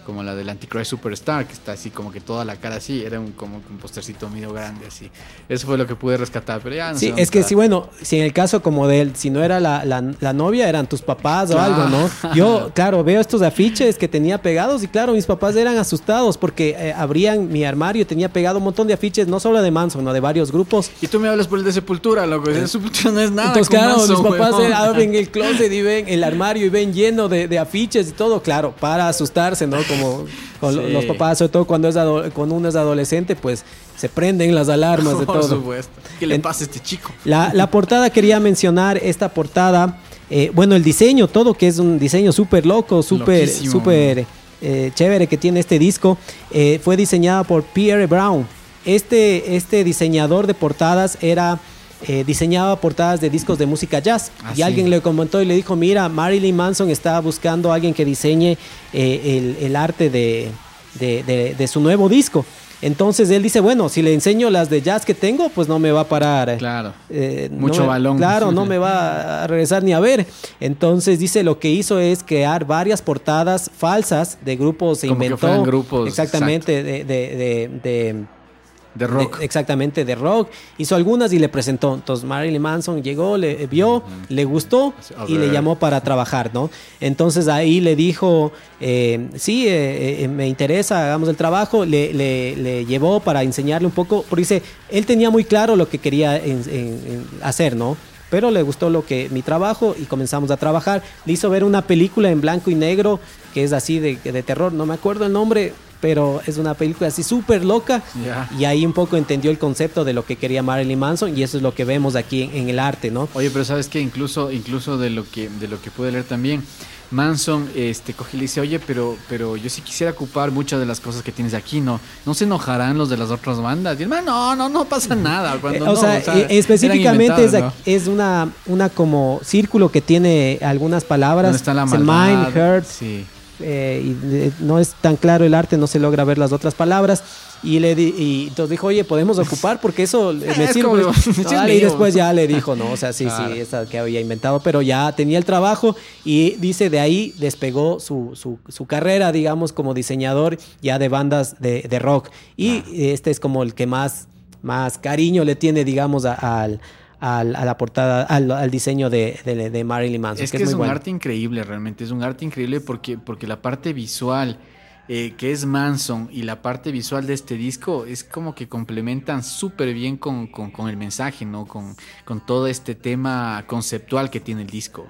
como la del Antichrist Superstar, que está así como que toda la cara así, era un como un postercito medio grande así. Eso fue lo que pude rescatar, pero ya no Sí, es que sí, bueno, si en el caso como de él, si no era la, la- la novia, eran tus papás o algo, ¿no? Yo, claro, veo estos afiches que tenía pegados y claro, mis papás eran asustados porque eh, abrían mi armario y tenía pegado un montón de afiches, no solo de Manson, sino de varios grupos. Y tú me hablas por el de Sepultura, loco, de Sepultura no es nada. Entonces, claro, Manson, mis papás eh, abren el closet y ven el armario y ven lleno de, de afiches y todo, claro, para asustarse, ¿no? Como con lo- Sí. los papás, sobre todo cuando, es cuando uno es adolescente, pues se prenden las alarmas de Por todo. supuesto. ¿Qué le pasa a este chico? La, la portada quería mencionar esta portada. eh, bueno, el diseño, todo que es un diseño súper loco, súper, súper eh, chévere que tiene este disco, eh, fue diseñada por Pierre Brown. Este, este diseñador de portadas era eh, diseñaba portadas de discos de música jazz. Ah, y sí. alguien le comentó y le dijo, mira, Marilyn Manson está buscando a alguien que diseñe eh, el, el arte de, de- de- de su nuevo disco. Entonces él dice, bueno, si le enseño las de jazz que tengo, pues no me va a parar. Claro. Eh, no Mucho me- balón. Claro, no me va a regresar ni a ver. Entonces dice lo que hizo es crear varias portadas falsas de grupos, se Como que inventó. fueran grupos, Exactamente, de, de- rock. de- exactamente, de rock. Hizo algunas y le presentó. Entonces Marilyn Manson llegó, le vio, le gustó y le llamó para trabajar, ¿no? Entonces ahí le dijo, eh, sí, eh, eh, me interesa, hagamos el trabajo. Le, le- le llevó para enseñarle un poco, porque dice, él tenía muy claro lo que quería en- en- en hacer, ¿no? Pero le gustó lo que mi trabajo y comenzamos a trabajar. Le hizo ver una película en blanco y negro que es así de, de terror, no me acuerdo el nombre, pero es una película así súper loca. Y ahí un poco entendió el concepto de lo que quería Marilyn Manson y eso es lo que vemos aquí en, en el arte, ¿no? Oye, pero sabes que incluso, incluso de lo que, de lo que pude leer también, Manson este coge y le dice, oye, pero, pero yo sí quisiera ocupar muchas de las cosas que tienes aquí, ¿no? ¿No se enojarán los de las otras bandas? Y no, no, no pasa nada. Cuando o, no, sea, eran específicamente es, es una, una como círculo que tiene algunas palabras. ¿Dónde está la maldad? Mind, hurt, Sí. Eh, y no es tan claro el arte, no se logra ver las otras palabras. Y le di- y entonces dijo, oye, podemos ocupar porque eso me Es sirve. como- No, sí, es dale, y después ya le dijo, no, o sea, sí, Claro. sí, esa que había inventado, pero ya tenía el trabajo y dice de ahí despegó su, su, su carrera, digamos, como diseñador ya de bandas de, de rock. Y este es como el que más, más cariño le tiene, digamos, a- al, al- a la portada, al, al diseño de, de, de Marilyn Manson. Es que, que es, muy un bueno. arte increíble, realmente. Es un arte increíble porque, porque la parte visual, eh, que es Manson, y la parte visual de este disco es como que complementan súper bien con, con- con el mensaje, ¿no? Con, con todo este tema conceptual que tiene el disco.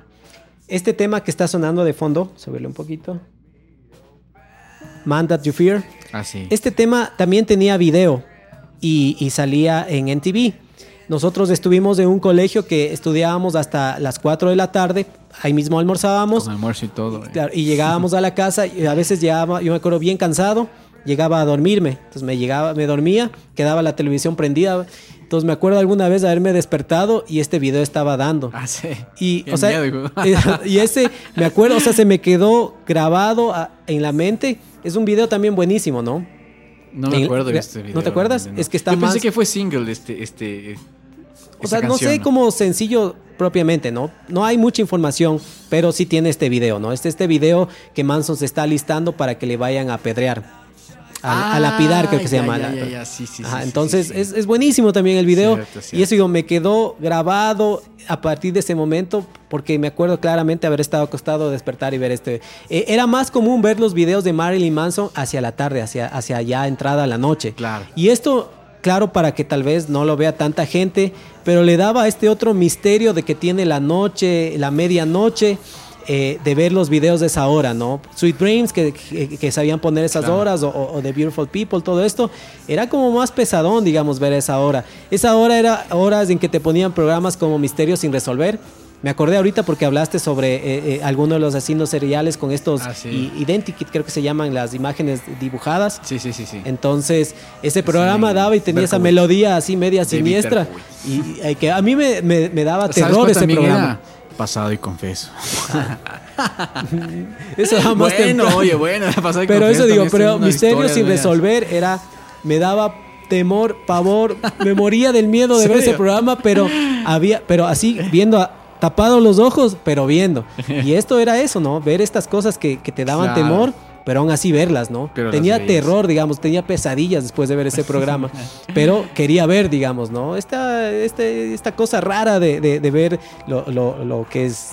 Este tema que está sonando de fondo, subirle un poquito. Man That You Fear. Así. Este tema también tenía video y, y salía en NTV. Nosotros estuvimos en un colegio que estudiábamos hasta las 4 de la tarde. Ahí mismo almorzábamos. Con almuerzo y todo. eh. Claro, y llegábamos a la casa y a veces llegaba, yo me acuerdo bien cansado, llegaba a dormirme. Entonces me llegaba, me dormía, quedaba la televisión prendida. Entonces me acuerdo alguna vez de haberme despertado y este video estaba dando. Ah, sí. Y, Qué o sea, miedo, eh, y ese, me acuerdo, o sea, se me quedó grabado a- en la mente. Es un video también buenísimo, ¿no? No me En- acuerdo de este video. ¿No te acuerdas? Es que está Yo más... pensé que fue single este, este, o sea, no sé cómo sencillo propiamente, ¿no? No hay mucha información, pero sí tiene este video, ¿no? Este este video que Manson se está listando para que le vayan a apedrear. A, a lapidar, creo que se llama. ya, ya, sí, sí, Ajá, sí, entonces. Es, es buenísimo también el video. Cierto, cierto. Y eso digo, me quedó grabado a partir de ese momento porque me acuerdo claramente haber estado acostado, despertar y ver este. Eh, era más común ver los videos de Marilyn Manson hacia la tarde, hacia, hacia ya entrada a la noche. Claro. Y esto, claro, para que tal vez no lo vea tanta gente, pero le daba este otro misterio de que tiene la noche, la medianoche. eh, de ver los videos de esa hora, ¿no? Sweet Dreams, que, que- que sabían poner esas Claro. horas, o, o- o The Beautiful People, todo esto, era como más pesadón, digamos, ver esa hora. Esa hora era horas en que te ponían programas como Misterios sin resolver. Me acordé ahorita porque hablaste sobre eh, eh, algunos de los asesinos seriales con estos Ah, sí. Identikit, creo que se llaman las imágenes dibujadas. Sí, sí, sí, sí. Entonces, ese programa Sí, daba y tenía esa melodía así media siniestra. Y, y- eh, que a mí me, me- me daba ¿Sabes terror ese programa. era? Pasado y confeso. Eso daba más bueno, temprano. oye, bueno, pasado y Pero confeso eso digo, pero historias sin resolver era. Me daba temor, pavor, me moría del miedo de ver ese programa, pero había, pero así, viendo a- tapados los ojos, pero viendo. Y esto era eso, ¿no? Ver estas cosas que, que te daban Claro. temor, pero aún así verlas, ¿no? Pero tenía terror, digamos, tenía pesadillas después de ver ese programa, pero quería ver, digamos, ¿no? Esta, este, esta cosa rara de, de- de ver lo, lo- lo que es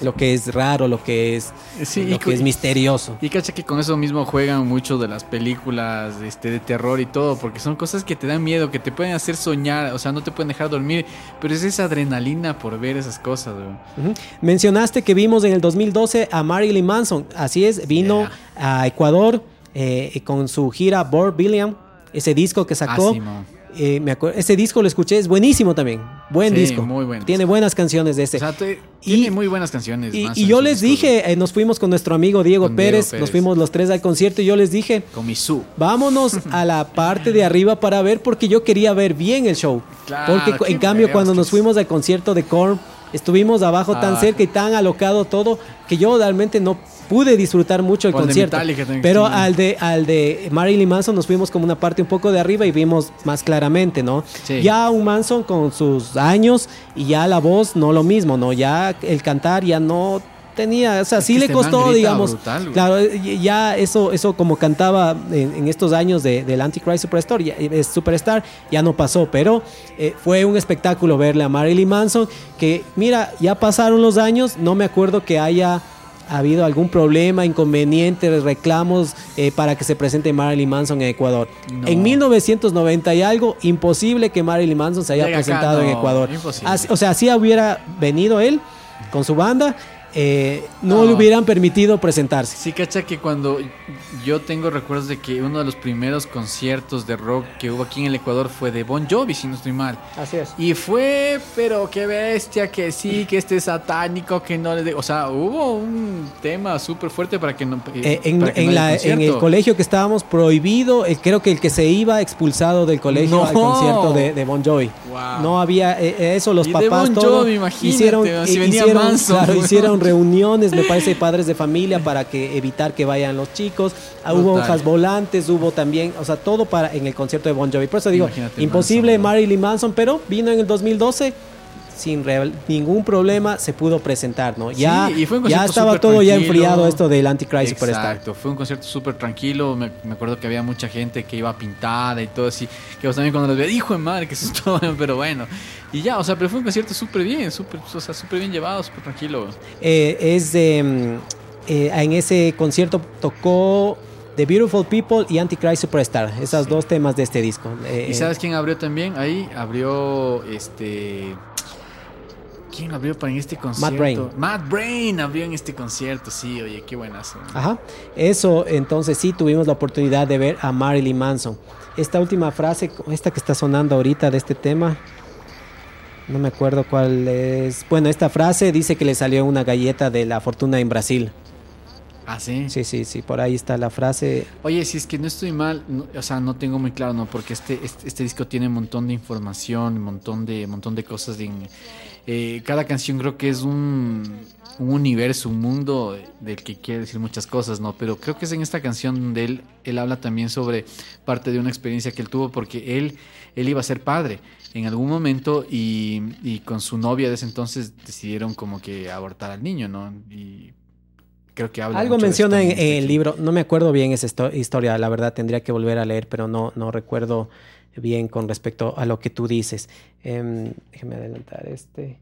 lo que es raro, lo que es, Sí, lo que es misterioso. Y cacha que con eso mismo juegan mucho de las películas este, de terror y todo, porque son cosas que te dan miedo, que te pueden hacer soñar, o sea, no te pueden dejar dormir, pero es esa adrenalina por ver esas cosas. Ujú. Mencionaste que vimos en el 2012 a Marilyn Manson. Así es, vino a Ecuador eh, con su gira Bob William, ese disco que sacó. Ah, sí. Eh, me ese disco lo escuché, es buenísimo también. Buen Sí, disco. muy buen Tiene buenas canciones de ese. O sea, te- tiene muy buenas canciones. y, y yo les dije, eh, nos fuimos con nuestro amigo Diego Pérez, nos fuimos los tres al concierto y yo les dije, Con mi su. Vámonos a la parte de arriba para ver porque yo quería ver bien el show. Claro, porque en cambio cuando nos fuimos al concierto de Korn, estuvimos abajo tan Abajo. cerca y tan alocado todo que yo realmente no pude disfrutar mucho el de concierto. Pero al de al de Marilyn Manson nos fuimos como una parte un poco de arriba y vimos más claramente, ¿no? Sí. Ya un Manson con sus años y ya la voz no lo mismo, ¿no? Ya el cantar ya no tenía, o sea, Es sí le costó, digamos. brutal, claro, eh, ya eso, eso como cantaba en, en estos años de, del Antichrist Superstar, ya, eh, Superstar, ya no pasó, pero eh, fue un espectáculo verle a Marilyn Manson, que mira, ya pasaron los años, no me acuerdo que haya habido algún problema, inconveniente, reclamos eh, para que se presente Marilyn Manson en Ecuador. No. En 1990 y algo, imposible que Marilyn Manson se haya Llega acá, presentado en Ecuador. Así- o sea, si hubiera venido él con su banda, eh, no, No. le hubieran permitido presentarse. Sí, cacha que cuando yo tengo recuerdos de que uno de los primeros conciertos de rock que hubo aquí en el Ecuador fue de Bon Jovi, si no estoy mal. Así es. Y fue, pero qué bestia, que sí, que este es satánico, que no le de... O sea, hubo un tema súper fuerte para que no... Eh, en, para que en no la- en el colegio que estábamos prohibido, eh, creo que el que se iba expulsado del colegio No. al concierto de, de Bon Jovi. Wow. No había eh, eh, eso, los Y de papás Bon todo, Jovi, imagínate, hicieron, si eh, venía hicieron, Manson, claro, hicieron reuniones, me parece, padres de familia para que evitar que vayan los chicos. Ah, hubo hojas volantes, hubo también, o sea, todo para en el concierto de Bon Jovi. Por eso digo, Imagínate imposible Manson, Marilyn Manson, pero vino en el 2012 sin ningún problema se pudo presentar, ¿no? Ya, Sí, y fue un ya estaba todo ya enfriado esto del Antichrist Superstar. Exacto, fue un concierto súper tranquilo. Me, me acuerdo que había mucha gente que iba pintada y todo así. Que vos también cuando los veía, hijo de madre, que todo, pero bueno. Y ya, o sea, pero fue un concierto súper bien, súper, o sea, súper bien llevado, súper tranquilo. Eh, es de, mm, eh, en ese concierto tocó The Beautiful People y Antichrist Superstar, esos dos temas de este disco. Eh, ¿Y sabes quién abrió también? Ahí abrió este. ¿Quién abrió para en este concierto? Brain. Matt Brain abrió en este concierto, sí, oye, qué buenazo. Ajá. Eso, entonces sí tuvimos la oportunidad de ver a Marilyn Manson. Esta última frase, esta que está sonando ahorita de este tema, no me acuerdo cuál es. Bueno, esta frase dice que le salió una galleta de la fortuna en Brasil. Ah, sí. Sí, sí, sí, por ahí está la frase. Oye, si es que no estoy mal, no- o sea, no tengo muy claro, ¿no? Porque este, este, este disco tiene un montón de información, un montón de, un montón de cosas. de- eh, cada canción creo que es un, un universo, un mundo del que quiere decir muchas cosas, ¿no? Pero creo que es en esta canción donde él, él habla también sobre parte de una experiencia que él tuvo, porque él, él iba a ser padre en algún momento y, y con su novia de ese entonces decidieron como que abortar al niño, ¿no? Y creo que habla Algo de menciona en, esto este el libro, no me acuerdo bien esa histo- historia, la verdad tendría que volver a leer, pero no, no recuerdo bien con respecto a lo que tú dices. Em, déjeme adelantar este.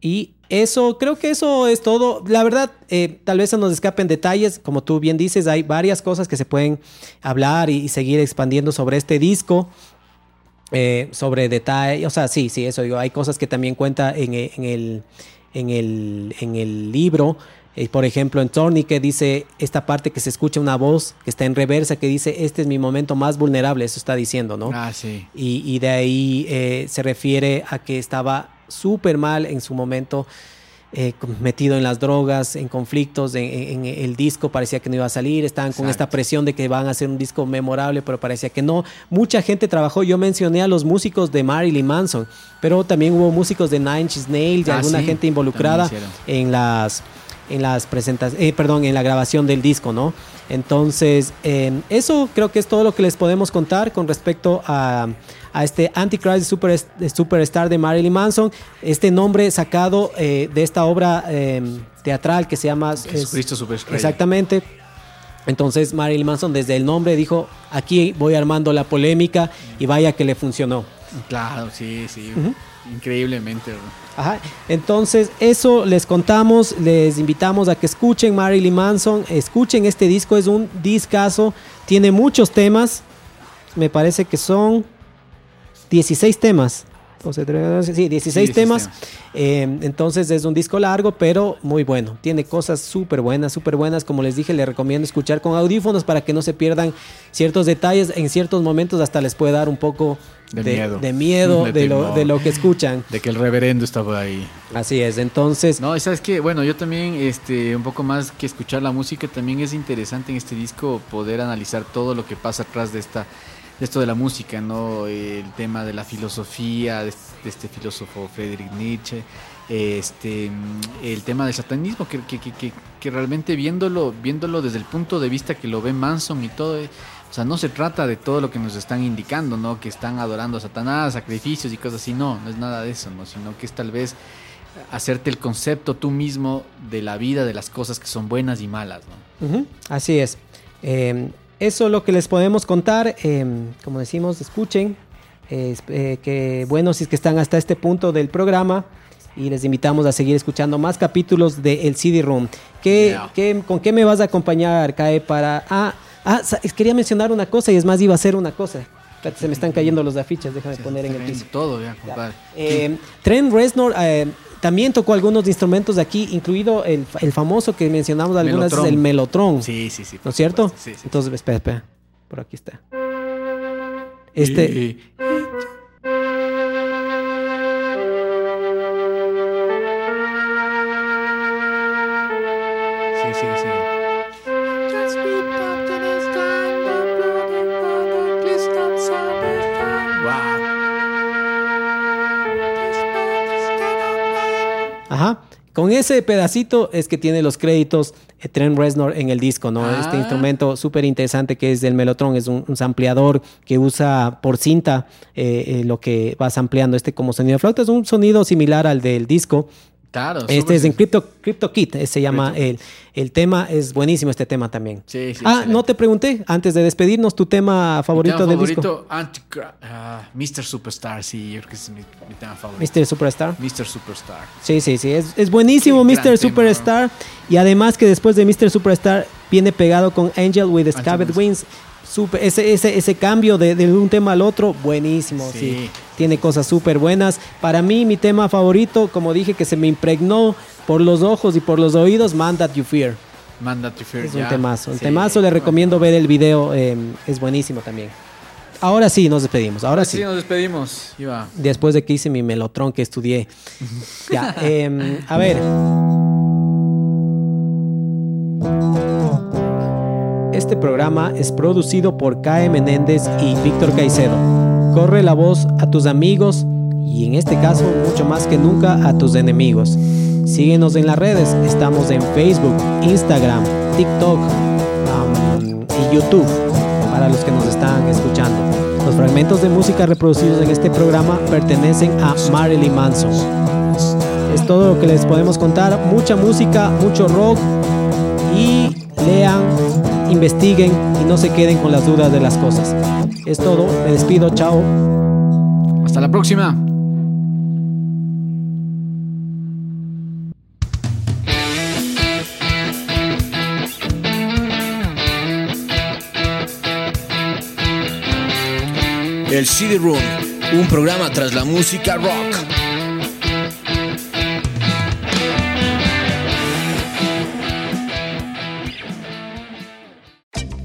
Y eso, creo que eso es todo. La verdad, eh, tal vez se nos escapen detalles. Como tú bien dices, hay varias cosas que se pueden hablar y, seguir expandiendo sobre este disco. eh, sobre detalle, o sea, sí, sí, eso digo. Hay cosas que también cuenta en, e- en el, en, el, en el libro. Eh, por ejemplo, en Tourniquet dice esta parte que se escucha una voz que está en reversa que dice, este es mi momento más vulnerable, eso está diciendo, ¿no? Ah, sí. Y, y de ahí eh, se refiere a que estaba súper mal en su momento, eh, metido en las drogas, en conflictos, en, en- en el disco parecía que no iba a salir, estaban con esta presión de que van a hacer un disco memorable, pero parecía que no. Mucha gente trabajó, yo mencioné a los músicos de Marilyn Manson, pero también hubo músicos de Nine Inch Nails y Ah, alguna sí, gente involucrada en las en las presentaciones, eh, perdón, en la grabación del disco, ¿no? Entonces, eh, eso creo que es todo lo que les podemos contar con respecto a, a este Antichrist Super, Superstar de Marilyn Manson. Este nombre sacado eh, de esta obra eh, teatral que se llama... es- Jesucristo Superestrella. Exactamente. Entonces Marilyn Manson desde el nombre dijo, aquí voy armando la polémica y vaya que le funcionó. Claro, sí, sí. Increíblemente. bro. Ajá. Entonces, eso les contamos, les invitamos a que escuchen Marilyn Manson, escuchen este disco, es un discazo, tiene muchos temas, me parece que son 16 temas. 12, 13, sí, 16 16 temas. Eh, entonces es un disco largo, pero muy bueno. Tiene cosas súper buenas, súper buenas. Como les dije, les recomiendo escuchar con audífonos para que no se pierdan ciertos detalles. En ciertos momentos hasta les puede dar un poco De de, miedo. de miedo De de, lo, temor. de lo que escuchan. De que el reverendo estaba ahí. Así es, entonces... No, y sabes que, bueno, yo también, este, un poco más que escuchar la música, también es interesante en este disco poder analizar todo lo que pasa atrás de esta, esto de la música, ¿no? El tema de la filosofía, de, este filósofo Friedrich Nietzsche, este, el tema del satanismo, que, que, que, que- realmente viéndolo, viéndolo desde el punto de vista que lo ve Manson y todo, eh, o sea, no se trata de todo lo que nos están indicando, ¿no? Que están adorando a Satanás, sacrificios y cosas así, no, no es nada de eso, ¿no? Sino que es tal vez hacerte el concepto tú mismo de la vida, de las cosas que son buenas y malas, ¿no? Así es. Eh, eso es lo que les podemos contar. eh, como decimos, escuchen. Eh, eh, que bueno, si es que están hasta este punto del programa. Y les invitamos a seguir escuchando más capítulos de El CD Room. ¿Qué, Yeah. qué- con qué me vas a acompañar, Cae? Para. Ah, ah, quería mencionar una cosa y es más, iba a hacer una cosa. Se me están cayendo los afiches, déjame poner en el piso. Todo, ya, compadre. Eh, Trent Reznor eh, también tocó algunos instrumentos de aquí, incluido el, el famoso que mencionamos algunas veces, el melotron. Sí, sí, sí. ¿No es cierto? Sí, sí. Entonces, espera, espera. Por aquí está. Este. Y- Sí, sigue, sigue. Con ese pedacito es que tiene los créditos eh, Trent Reznor en el disco, ¿no? Ah. Este instrumento súper interesante que es el melotron, es un, un sampleador que usa por cinta eh, eh, lo que vas ampliando este como sonido de flauta. Es un sonido similar al del disco. Claro. Este es en Crypto, Crypto Kit, eh, se llama el, el tema, es buenísimo este tema también. Sí, sí, ah, excelente. no te pregunté, antes de despedirnos, tu tema favorito tema del disco. favorito, ah, Mr. Superstar, sí, yo creo que es mi, mi tema favorito. Mr. Superstar. Mr. Superstar. Sí, sí, sí, es, es buenísimo Qué Mr. tema, Superstar. Y además que después de Mr. Superstar viene pegado con Angel with with- Wings. Super, ese, ese, ese cambio de, de un tema al otro, buenísimo. Sí. Sí. Tiene cosas súper buenas. Para mí, mi tema favorito, como dije, que se me impregnó por los ojos y por los oídos, Man That You Fear. Mandatory Fear, Es un temazo. Un Sí. temazo, le recomiendo ver el video, eh, es buenísimo también. Ahora sí, nos despedimos. Ahora Sí, sí. nos despedimos. Iba. Después de que hice mi melotron que estudié. ya, em, a ver. Este programa es producido por K.E. Menéndez y Víctor Caicedo. Corre la voz a tus amigos y en este caso mucho más que nunca a tus enemigos. Síguenos en las redes, estamos en Facebook, Instagram, TikTok um, y YouTube para los que nos están escuchando. Los fragmentos de música reproducidos en este programa pertenecen a Marilyn Manson. Es todo lo que les podemos contar, mucha música, mucho rock y lean, investiguen y no se queden con las dudas de las cosas. Es todo, me despido, chao. Hasta la próxima. El CD Room, un programa tras la música rock.